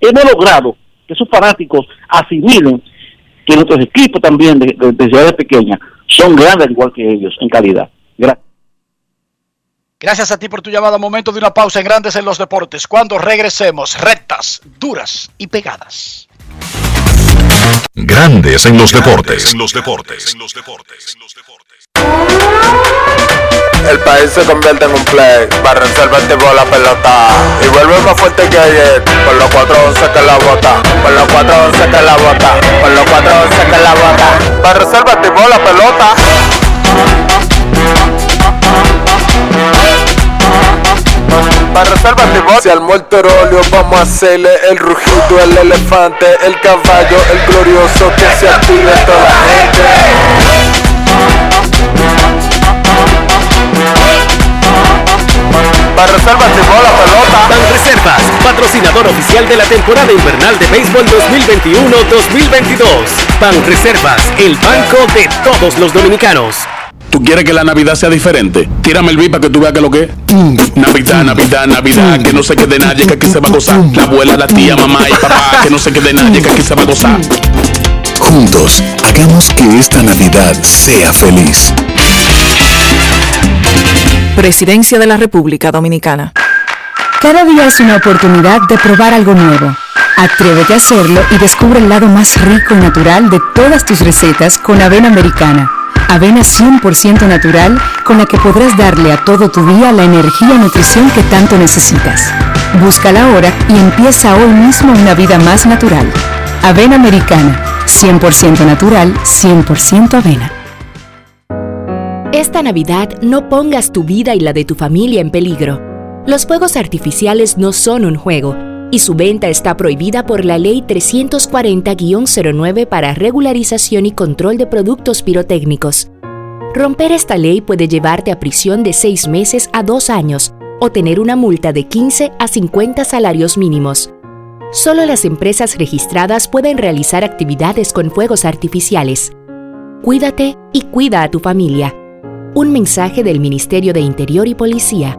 hemos logrado que esos fanáticos asimilen que nuestros equipos también de, de- de ciudades pequeñas son grandes al igual que ellos en calidad. Gracias. Gracias a ti por tu llamada. Momento de una pausa en Grandes en los Deportes. Cuando regresemos, rectas, duras y pegadas. Grandes en los deportes. En los deportes. El país se convierte en un play. Para reservar tipo la pelota. Y vuelve más fuerte que ayer. Por los 411 que la bota. Por los 411 que la bota. Por los 411 que la bota. Para reservar tipo la pelota. Para reservar el Se armó el torolio, vamos a hacerle el rugido, el elefante, el caballo, el glorioso que se active toda la gente. Para reservas la pelota. Ban Reservas, patrocinador oficial de la temporada invernal de béisbol 2021-2022. Ban Reservas, el banco de todos los dominicanos. ¿Tú quieres que la Navidad sea diferente? Tírame el beat para que tú veas que lo que es. Navidad, Navidad, Navidad, que no se quede nadie, que aquí se va a gozar. La abuela, la tía, mamá y papá, que no se quede nadie, que aquí se va a gozar. Juntos, hagamos que esta Navidad sea feliz. Presidencia de la República Dominicana. Cada día es una oportunidad de probar algo nuevo. Atrévete a hacerlo y descubre el lado más rico y natural de todas tus recetas con avena americana. Avena 100% natural con la que podrás darle a todo tu día la energía y nutrición que tanto necesitas. Búscala ahora y empieza hoy mismo una vida más natural. Avena americana, 100% natural, 100% avena. Esta Navidad no pongas tu vida y la de tu familia en peligro. Los fuegos artificiales no son un juego y su venta está prohibida por la Ley 340-09 para regularización y control de productos pirotécnicos. Romper esta ley puede llevarte a prisión de 6 meses a 2 años o tener una multa de 15 a 50 salarios mínimos. Solo las empresas registradas pueden realizar actividades con fuegos artificiales. Cuídate y cuida a tu familia. Un mensaje del Ministerio de Interior y Policía.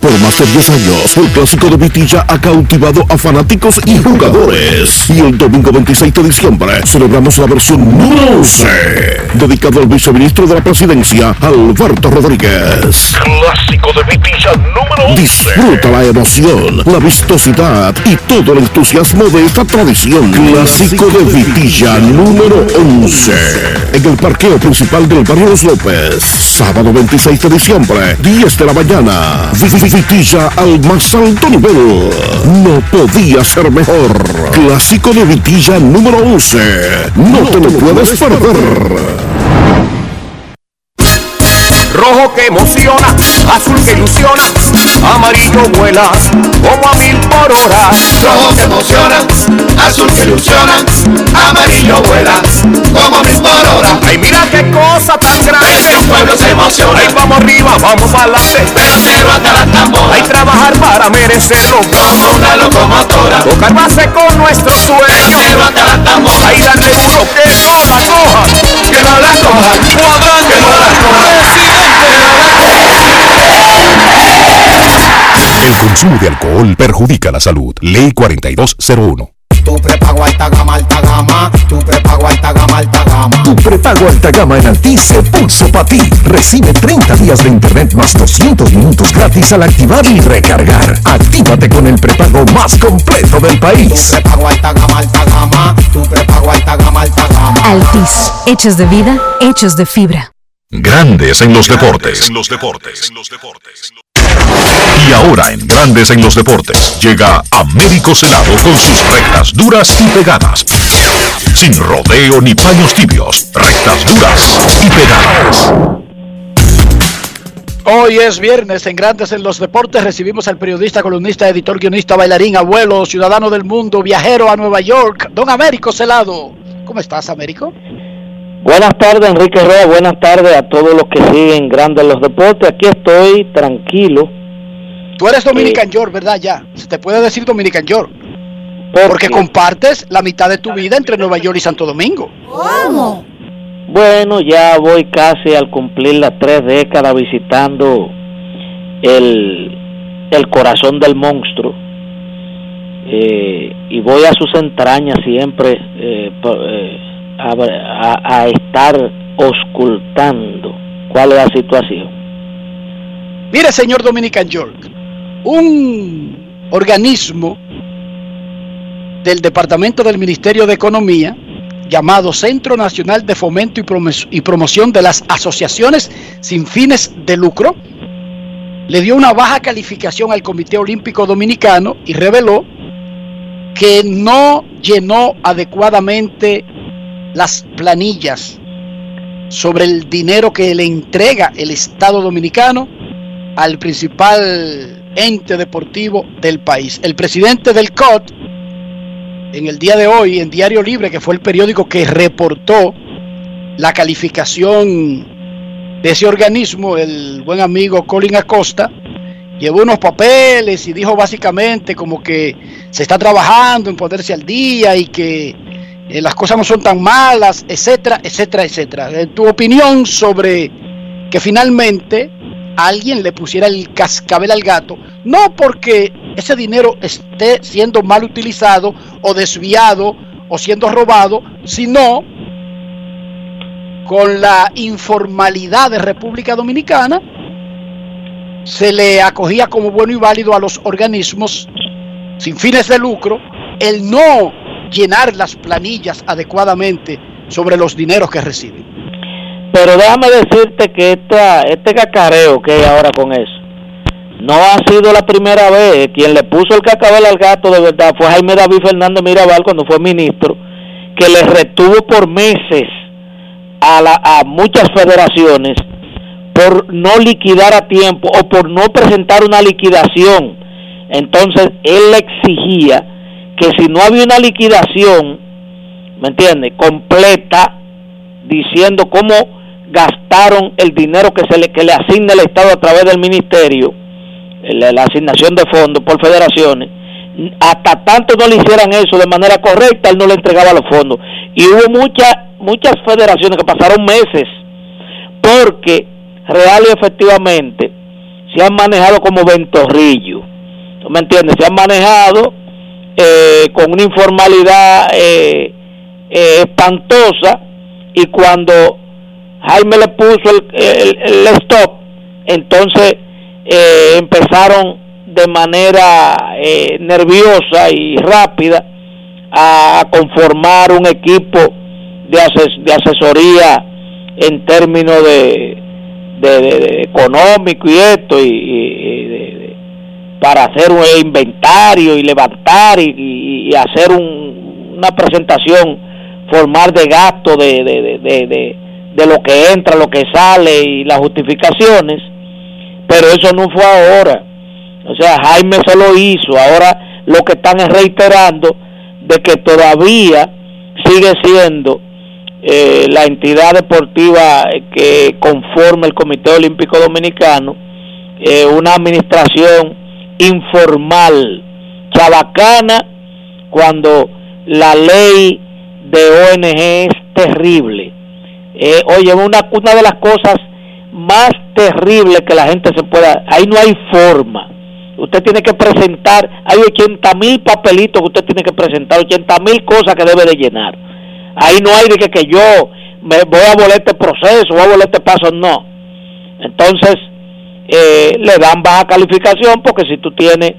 Por más de 10 años, el clásico de Vitilla ha cautivado a fanáticos y jugadores. Y el domingo 26 de diciembre celebramos la versión número 11, dedicado al viceministro de la presidencia, Alberto Rodríguez. Clásico de Vitilla número 11. Disfruta la emoción, la vistosidad y todo el entusiasmo de esta tradición. Clásico de Vitilla número 11. En el parqueo principal del barrio Los López. Sábado 26 de diciembre, 10 de la mañana. Vitilla al más alto nivel. No podía ser mejor. Clásico de Vitilla número 11. No te lo puedes perder. Rojo que emociona, azul que ilusiona, amarillo vuela como a mil por hora. Rojo que emociona, azul que ilusiona, amarillo vuela como a mil por hora. Ay, mira qué cosa tan grande. El pueblo se emociona. Ay, vamos arriba, vamos adelante. Pelotero hasta la tambora. Hay trabajar para merecerlo. Como una locomotora. Tocar base con nuestro sueño. Pelotero hasta la tambora. Ay, darle duro que no la coja. Que no la coja. El consumo de alcohol perjudica la salud. Ley 4201. Tu prepago alta gama, alta gama. Tu prepago alta gama, alta gama. Tu prepago alta gama en Altis se puso para ti. Recibe 30 días de internet más 200 minutos gratis al activar y recargar. Actívate con el prepago más completo del país. Tu prepago alta gama, alta gama. Tu prepago alta gama, alta gama. Altis, hechos de vida, hechos de fibra. Grandes en los deportes. En los deportes. Y ahora en Grandes en los deportes llega Américo Celado con sus rectas duras y pegadas. Sin rodeo ni paños tibios, rectas duras y pegadas. Hoy es viernes en Grandes en los Deportes. Recibimos al periodista, columnista, editor, guionista, bailarín, abuelo, ciudadano del mundo, viajero a Nueva York, don Américo Celado. ¿Cómo estás, Américo? Buenas tardes, Enrique Rueda. Buenas tardes a todos los que siguen Grandes los Deportes. Aquí estoy tranquilo. Tú eres Dominican York, ¿verdad? Ya. Se te puede decir Dominican York. Porque compartes la mitad de tu vida entre Nueva York y Santo Domingo. ¿Cómo? Bueno, ya voy casi al cumplir las tres décadas visitando el, el corazón del monstruo. Eh, y voy a sus entrañas siempre eh, eh, a, estar auscultando cuál es la situación. Mire, señor Dominican York, un organismo del Departamento del Ministerio de Economía, llamado Centro Nacional de Fomento y Promoción de las Asociaciones sin fines de lucro, le dio una baja calificación al Comité Olímpico Dominicano y reveló que no llenó adecuadamente las planillas sobre el dinero que le entrega el Estado Dominicano al principal ente deportivo del país. El presidente del COT, en el día de hoy, en Diario Libre, que fue el periódico que reportó la calificación de ese organismo, el buen amigo Colin Acosta, llevó unos papeles y dijo básicamente como que se está trabajando en ponerse al día y que eh, las cosas no son tan malas, etcétera, etcétera, etcétera. Eh, tu opinión sobre que finalmente alguien le pusiera el cascabel al gato, no porque ese dinero esté siendo mal utilizado o desviado o siendo robado, sino con la informalidad de República Dominicana, se le acogía como bueno y válido a los organismos sin fines de lucro el no llenar las planillas adecuadamente sobre los dineros que reciben. Pero déjame decirte que esta, este cacareo que hay ahora con eso, no ha sido la primera vez. Quien le puso el cacabel al gato de verdad fue Jaime David Fernández Mirabal cuando fue ministro, que le retuvo por meses a, la, a muchas federaciones por no liquidar a tiempo o por no presentar una liquidación. Entonces él le exigía que si no había una liquidación, ¿me entiende? Completa, diciendo cómo gastaron el dinero que se le, que le asigna el Estado a través del ministerio, la, asignación de fondos por federaciones, hasta tanto no le hicieran eso de manera correcta, él no le entregaba los fondos. Y hubo muchas muchas federaciones que pasaron meses porque real y efectivamente se han manejado como ventorrillo. ¿Tú me entiendes? Se han manejado eh, con una informalidad eh, eh, espantosa y cuando Jaime le puso el, el, stop, entonces eh, empezaron de manera eh, nerviosa y rápida a conformar un equipo de, ases de asesoría en términos de, de económico y esto y, y de, para hacer un inventario y levantar y, hacer un, una presentación formal de gasto de, de, de, de lo que entra, lo que sale y las justificaciones, pero eso no fue ahora. O sea, Jaime se lo hizo, ahora lo que están es reiterando de que todavía sigue siendo eh, la entidad deportiva que conforma el Comité Olímpico Dominicano, eh, una administración informal, chabacana, cuando la ley de ONG es terrible. Eh, oye, una, una de las cosas más terribles que la gente se pueda, ahí no hay forma. Usted tiene que presentar, hay 80 mil papelitos que usted tiene que presentar, 80 mil cosas que debe de llenar. Ahí no hay de que, que yo me voy a volar este proceso, voy a volar este paso, no. Entonces, eh, le dan baja calificación porque si tú tienes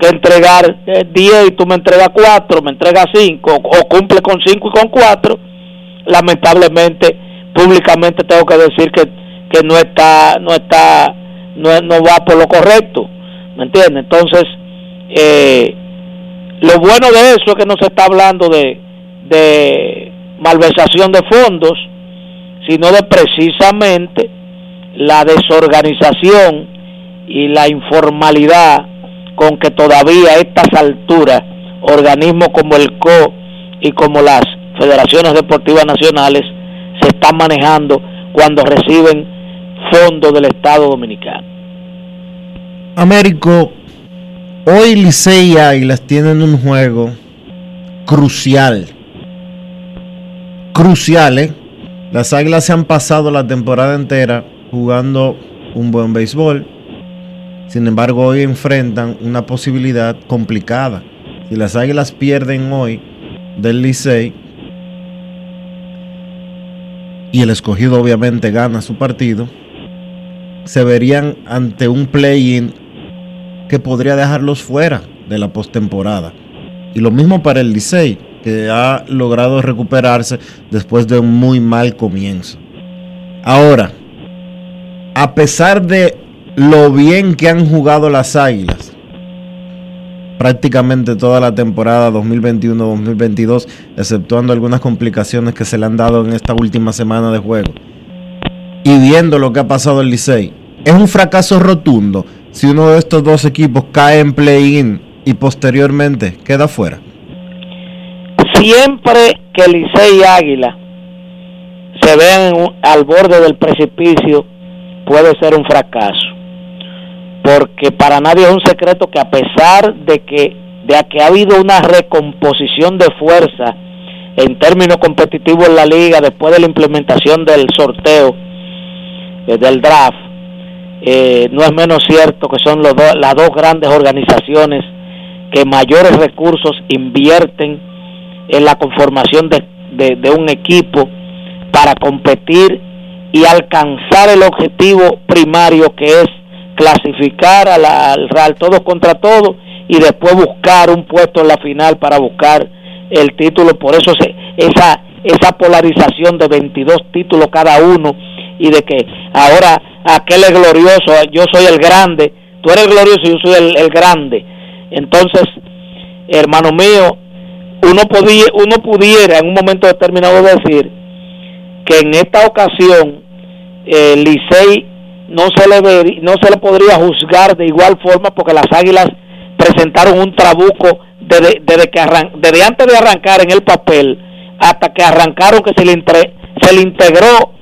que entregar 10 eh, y tú me entregas 4, me entregas 5 o cumple con 5 y con 4, lamentablemente públicamente tengo que decir que, que no está no está no, no va por lo correcto ¿me entiendes? entonces eh, lo bueno de eso es que no se está hablando de, de malversación de fondos sino de precisamente la desorganización y la informalidad con que todavía a estas alturas organismos como el CO y como las federaciones deportivas nacionales se están manejando cuando reciben fondos del Estado Dominicano. Américo, hoy Licey y Águilas tienen un juego crucial. Crucial, ¿eh? Las Águilas se han pasado la temporada entera jugando un buen béisbol. Sin embargo, hoy enfrentan una posibilidad complicada. Si las Águilas pierden hoy del Licey y el escogido obviamente gana su partido, se verían ante un play-in que podría dejarlos fuera de la postemporada. Y lo mismo para el Licey, que ha logrado recuperarse después de un muy mal comienzo. Ahora, a pesar de lo bien que han jugado las Águilas, prácticamente toda la temporada 2021-2022, exceptuando algunas complicaciones que se le han dado en esta última semana de juego, y viendo lo que ha pasado en Licey, es un fracaso rotundo si uno de estos dos equipos cae en play-in y posteriormente queda fuera. Siempre que Licey y Águila se vean al borde del precipicio, puede ser un fracaso. Porque para nadie es un secreto que a pesar de que, de que ha habido una recomposición de fuerza en términos competitivos en la liga después de la implementación del sorteo eh, del draft, eh, no es menos cierto que son los las dos grandes organizaciones que mayores recursos invierten en la conformación de, de, un equipo para competir y alcanzar el objetivo primario que es clasificar a la, al Real todos contra todos y después buscar un puesto en la final para buscar el título. Por eso se, esa, esa polarización de 22 títulos cada uno y de que ahora aquel es glorioso, yo soy el grande, tú eres glorioso y yo soy el, el grande. Entonces, hermano mío, uno, podía, uno pudiera en un momento determinado decir que en esta ocasión eh, Licey no se le no se le podría juzgar de igual forma porque las Águilas presentaron un trabuco desde, desde que desde antes de arrancar en el papel hasta que arrancaron que se le se le integró.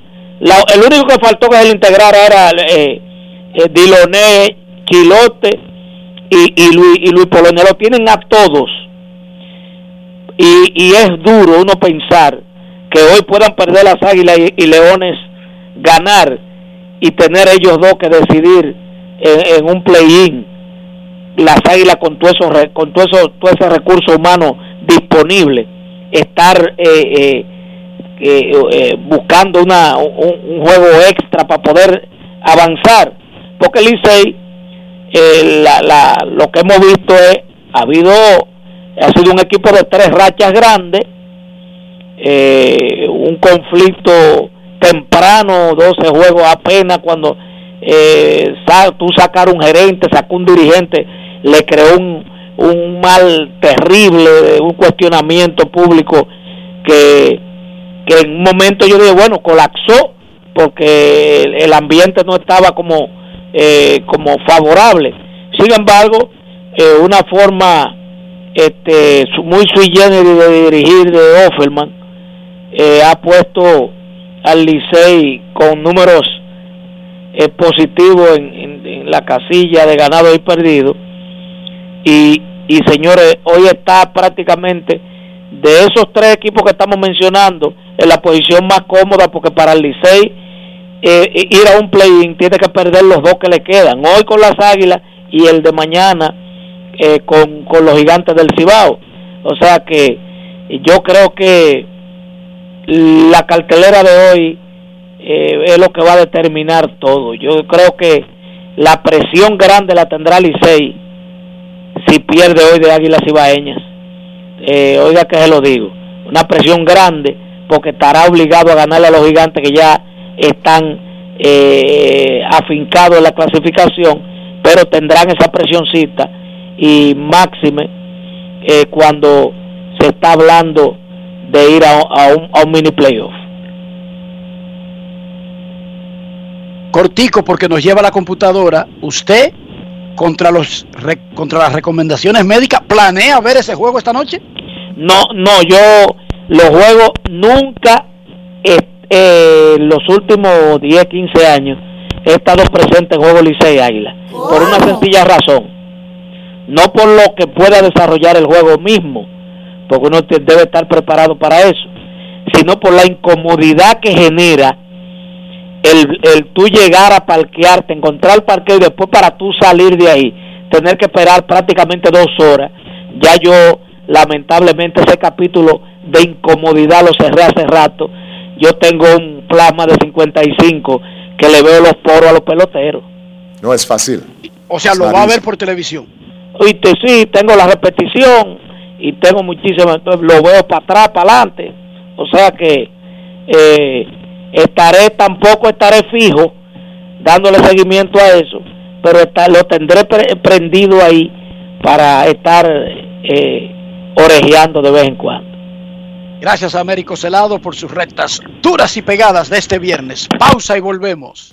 El único que faltó que se le integrara era eh, eh, Diloné, Chilote y, y Luis y Luis Polonia. Lo tienen a todos. Y, y es duro uno pensar que hoy puedan perder las águilas y, leones ganar y tener ellos dos que decidir en, un play-in las águilas con todo eso con todo eso todo ese recurso humano disponible estar eh, eh, eh, buscando una un, juego extra para poder avanzar. Porque el Licey la, la, lo que hemos visto es ha habido ha sido un equipo de tres rachas grandes, eh, un conflicto temprano, 12 juegos apenas cuando eh, tú sacar un gerente, sacó un dirigente, le creó un, un mal terrible, un cuestionamiento público que, que en un momento yo dije, bueno, colapsó porque el, ambiente no estaba como, eh, como favorable. Sin embargo, eh, una forma este muy sui generis de dirigir de Offerman eh, ha puesto al Licey con números eh, positivos en, la casilla de ganado y perdido y, y señores hoy está prácticamente de esos tres equipos que estamos mencionando en la posición más cómoda porque para el Licey eh, ir a un play-in tiene que perder los dos que le quedan hoy con las Águilas y el de mañana eh, con, con los gigantes del Cibao. O sea que yo creo que la cartelera de hoy eh, es lo que va a determinar todo. Yo creo que la presión grande la tendrá Licey si pierde hoy de Águilas Cibaeñas. Eh, oiga que se lo digo, una presión grande porque estará obligado a ganarle a los gigantes que ya están eh, afincados en la clasificación, pero tendrán esa presioncita y máxime eh, cuando se está hablando de ir a, un, a un mini playoff. Cortico, porque nos lleva la computadora. ¿Usted, contra, los, contra las recomendaciones médicas, planea ver ese juego esta noche? No, no, yo los juegos nunca, eh, los últimos 10, 15 años, he estado presente en Juego Licey Águila. Por una sencilla razón no por lo que pueda desarrollar el juego mismo, porque uno debe estar preparado para eso, sino por la incomodidad que genera el, el tú llegar a parquearte, encontrar el parqueo y después para tú salir de ahí, tener que esperar prácticamente dos horas. Ya yo, lamentablemente, ese capítulo de incomodidad lo cerré hace rato. Yo tengo un plasma de 55 que le veo los poros a los peloteros. No es fácil. O sea, lo va a ver por televisión. Oíste, sí, tengo la repetición y tengo muchísimas, entonces lo veo para atrás, para adelante. O sea que eh, estaré, tampoco estaré fijo dándole seguimiento a eso, pero lo tendré prendido ahí para estar eh, orejeando de vez en cuando. Gracias a Américo Celado por sus rectas duras y pegadas de este viernes. Pausa y volvemos.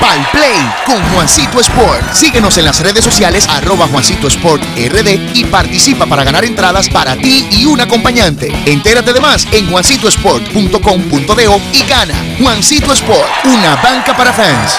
Pal Play con Juancito Sport. Síguenos en las redes sociales arroba Juancito Sport RD y participa para ganar entradas para ti y un acompañante. Entérate de más en juancitosport.com.de y gana. Juancito Sport, una banca para fans.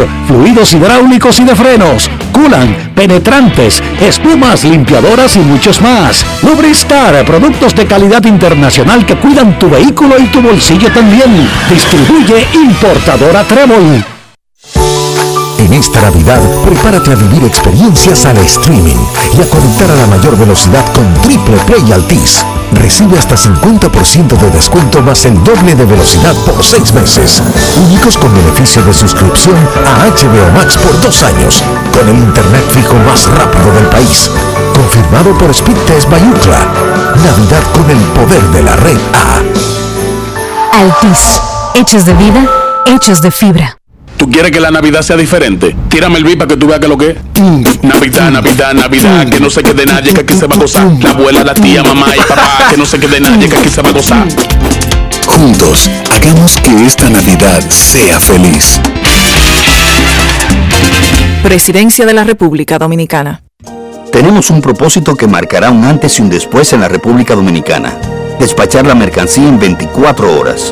fluidos hidráulicos y de frenos, culan, penetrantes, espumas, limpiadoras y muchos más. Lubristar, productos de calidad internacional que cuidan tu vehículo y tu bolsillo también. Distribuye importadora Trébol. En esta Navidad, prepárate a vivir experiencias al streaming y a conectar a la mayor velocidad con Triple Play Altis. Recibe hasta 50% de descuento más el doble de velocidad por seis meses. Únicos con beneficio de suscripción a HBO Max por dos años, con el internet fijo más rápido del país. Confirmado por Speedtest Bayucla. Navidad con el poder de la red A. Altis. Hechos de vida, hechos de fibra. ¿Tú quieres que la Navidad sea diferente? Tírame el beat para que tú veas que lo que es. Navidad, Navidad, Navidad, que no se quede nadie, que aquí se va a gozar. La abuela, la tía, mamá y papá, que no se quede nadie, que aquí se va a gozar. Juntos, hagamos que esta Navidad sea feliz. Presidencia de la República Dominicana. Tenemos un propósito que marcará un antes y un después en la República Dominicana. Despachar la mercancía en 24 horas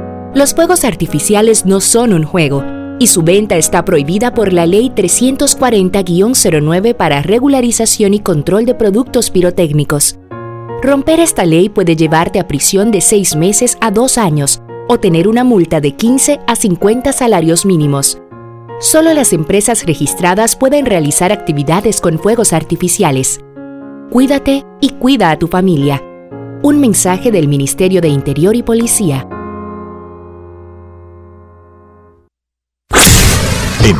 Los fuegos artificiales no son un juego y su venta está prohibida por la Ley 340-09 para regularización y control de productos pirotécnicos. Romper esta ley puede llevarte a prisión de seis meses a dos años o tener una multa de 15 a 50 salarios mínimos. Solo las empresas registradas pueden realizar actividades con fuegos artificiales. Cuídate y cuida a tu familia. Un mensaje del Ministerio de Interior y Policía.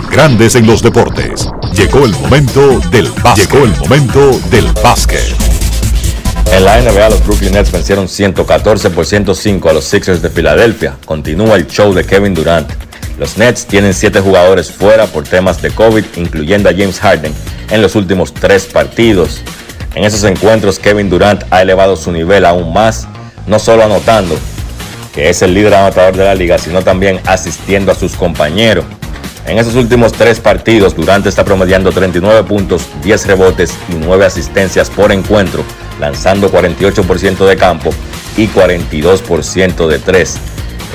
Grandes en los Deportes. Llegó el momento del básquet. Llegó el momento del básquet. En la NBA, los Brooklyn Nets vencieron 114 por 105 a los Sixers de Filadelfia. Continúa el show de Kevin Durant. Los Nets tienen 7 jugadores fuera por temas de COVID, incluyendo a James Harden, en los últimos 3 partidos. En esos encuentros, Kevin Durant ha elevado su nivel aún más, no solo anotando, que es el líder anotador de la liga, sino también asistiendo a sus compañeros. En esos últimos tres partidos, Durante está promediando 39 puntos, 10 rebotes y 9 asistencias por encuentro, lanzando 48% de campo y 42% de tres.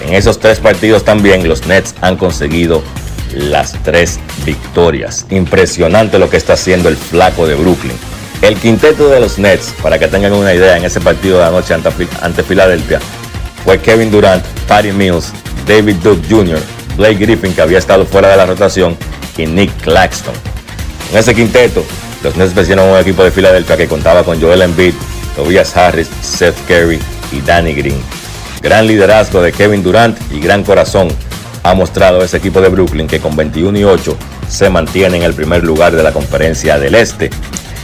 En esos tres partidos también los Nets han conseguido las tres victorias. Impresionante lo que está haciendo el flaco de Brooklyn. El quinteto de los Nets, para que tengan una idea, en ese partido de anoche ante, ante Filadelfia, fue Kevin Durant, Patty Mills, David Duke Jr., Blake Griffin, que había estado fuera de la rotación, y Nick Claxton. En ese quinteto, los Nets vencieron un equipo de Filadelfia que contaba con Joel Embiid, Tobias Harris, Seth Curry, y Danny Green. Gran liderazgo de Kevin Durant y gran corazón ha mostrado ese equipo de Brooklyn que con 21 y 8 se mantiene en el primer lugar de la conferencia del Este.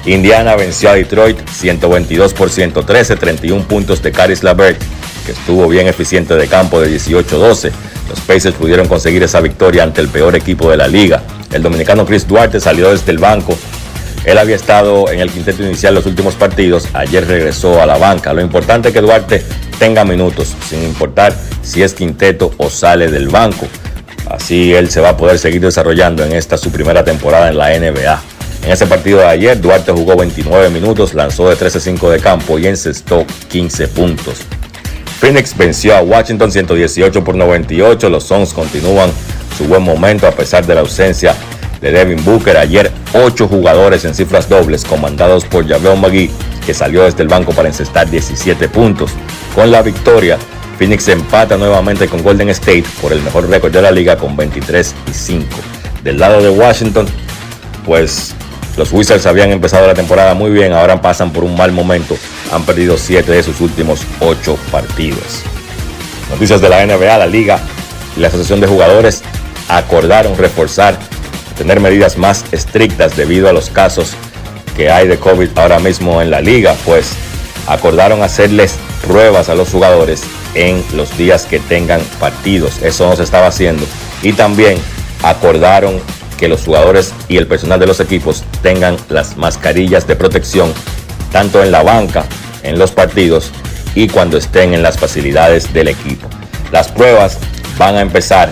Indiana venció a Detroit 122 por 113, 31 puntos de Caris LaVert, que estuvo bien eficiente de campo de 18-12. Los Pacers pudieron conseguir esa victoria ante el peor equipo de la liga. El dominicano Chris Duarte salió desde el banco. Él había estado en el quinteto inicial los últimos partidos. Ayer regresó a la banca. Lo importante es que Duarte tenga minutos, sin importar si es quinteto o sale del banco. Así él se va a poder seguir desarrollando en esta su primera temporada en la NBA. En ese partido de ayer, Duarte jugó 29 minutos, lanzó de 13-5 de campo y encestó 15 puntos. Phoenix venció a Washington 118 por 98. Los Suns continúan su buen momento a pesar de la ausencia de Devin Booker. Ayer, 8 jugadores en cifras dobles, comandados por Javier McGee, que salió desde el banco para encestar 17 puntos. Con la victoria, Phoenix empata nuevamente con Golden State por el mejor récord de la liga con 23 y 5. Del lado de Washington, pues los Wizards habían empezado la temporada muy bien, ahora pasan por un mal momento. Han perdido 7 de sus últimos 8 partidos. Noticias de la NBA, la liga y la asociación de jugadores acordaron reforzar, tener medidas más estrictas debido a los casos que hay de COVID ahora mismo en la liga, pues acordaron hacerles pruebas a los jugadores en los días que tengan partidos. Eso no se estaba haciendo. Y también acordaron que los jugadores y el personal de los equipos tengan las mascarillas de protección tanto en la banca, en los partidos y cuando estén en las facilidades del equipo. Las pruebas van a empezar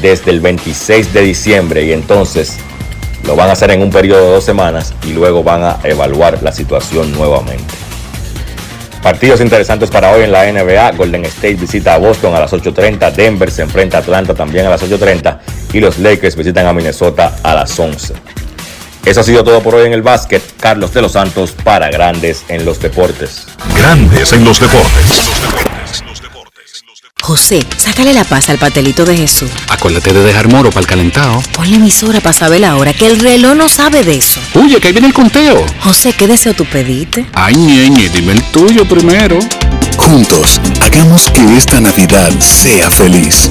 desde el 26 de diciembre y entonces lo van a hacer en un periodo de dos semanas y luego van a evaluar la situación nuevamente. Partidos interesantes para hoy en la NBA. Golden State visita a Boston a las 8.30. Denver se enfrenta a Atlanta también a las 8.30. Y los Lakers visitan a Minnesota a las 11. Eso ha sido todo por hoy en el básquet. Carlos de los Santos para Grandes en los Deportes. Grandes en los Deportes. José, sácale la paz al pastelito de Jesús. Acuérdate de dejar moro para el calentado. Ponle emisora para saber la hora, que el reloj no sabe de eso. Oye, que ahí viene el conteo. José, ¿qué deseo tú pediste? Ay, ñeñe, dime el tuyo primero. Juntos, hagamos que esta Navidad sea feliz.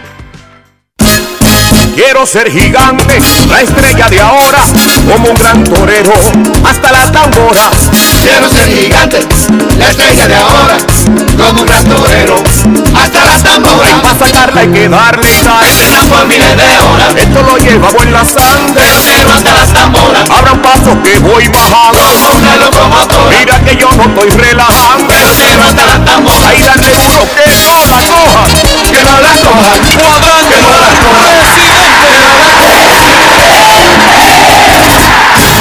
Quiero ser gigante, la estrella de ahora, como un gran torero, hasta las tamboras. Quiero ser gigante, la estrella de ahora, como un gran torero, hasta las tamboras. Para sacarla hay que darle sal, por miles de horas. Esto lo llevamos en la sangre, pero hasta las tamboras. Abra un paso que voy bajando, una locomotora. Mira que yo no estoy relajando, pero hasta las tamboras. Ahí dale duro, que no la cojan, que no la cojan, que no la cojan.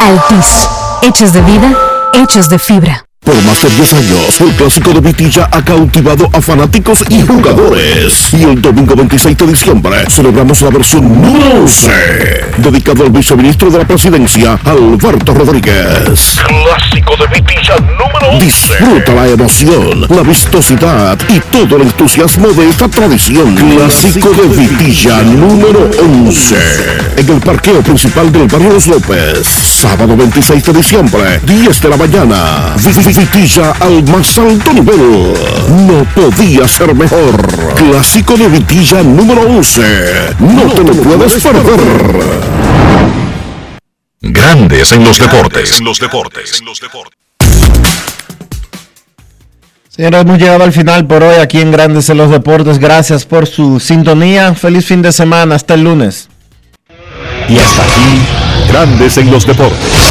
Altis, hechos de vida, hechos de fibra. Por más de 10 años, el clásico de Vitilla ha cautivado a fanáticos y jugadores. Y el domingo 26 de diciembre celebramos la versión número 11, dedicado al viceministro de la presidencia, Alberto Rodríguez. Clásico de Vitilla número Disfruta la emoción, la vistosidad y todo el entusiasmo de esta tradición. Clásico de Vitilla número 11. En el parqueo principal del barrio Los López. Sábado 26 de diciembre, 10 de la mañana. Vitilla al más alto nivel. No podía ser mejor. Clásico de Vitilla número 11. No te lo puedes perder. Grandes en los deportes. En los deportes. Señores, hemos llegado al final por hoy aquí en Grandes en los Deportes. Gracias por su sintonía. Feliz fin de semana. Hasta el lunes. Y hasta aquí, Grandes en los Deportes.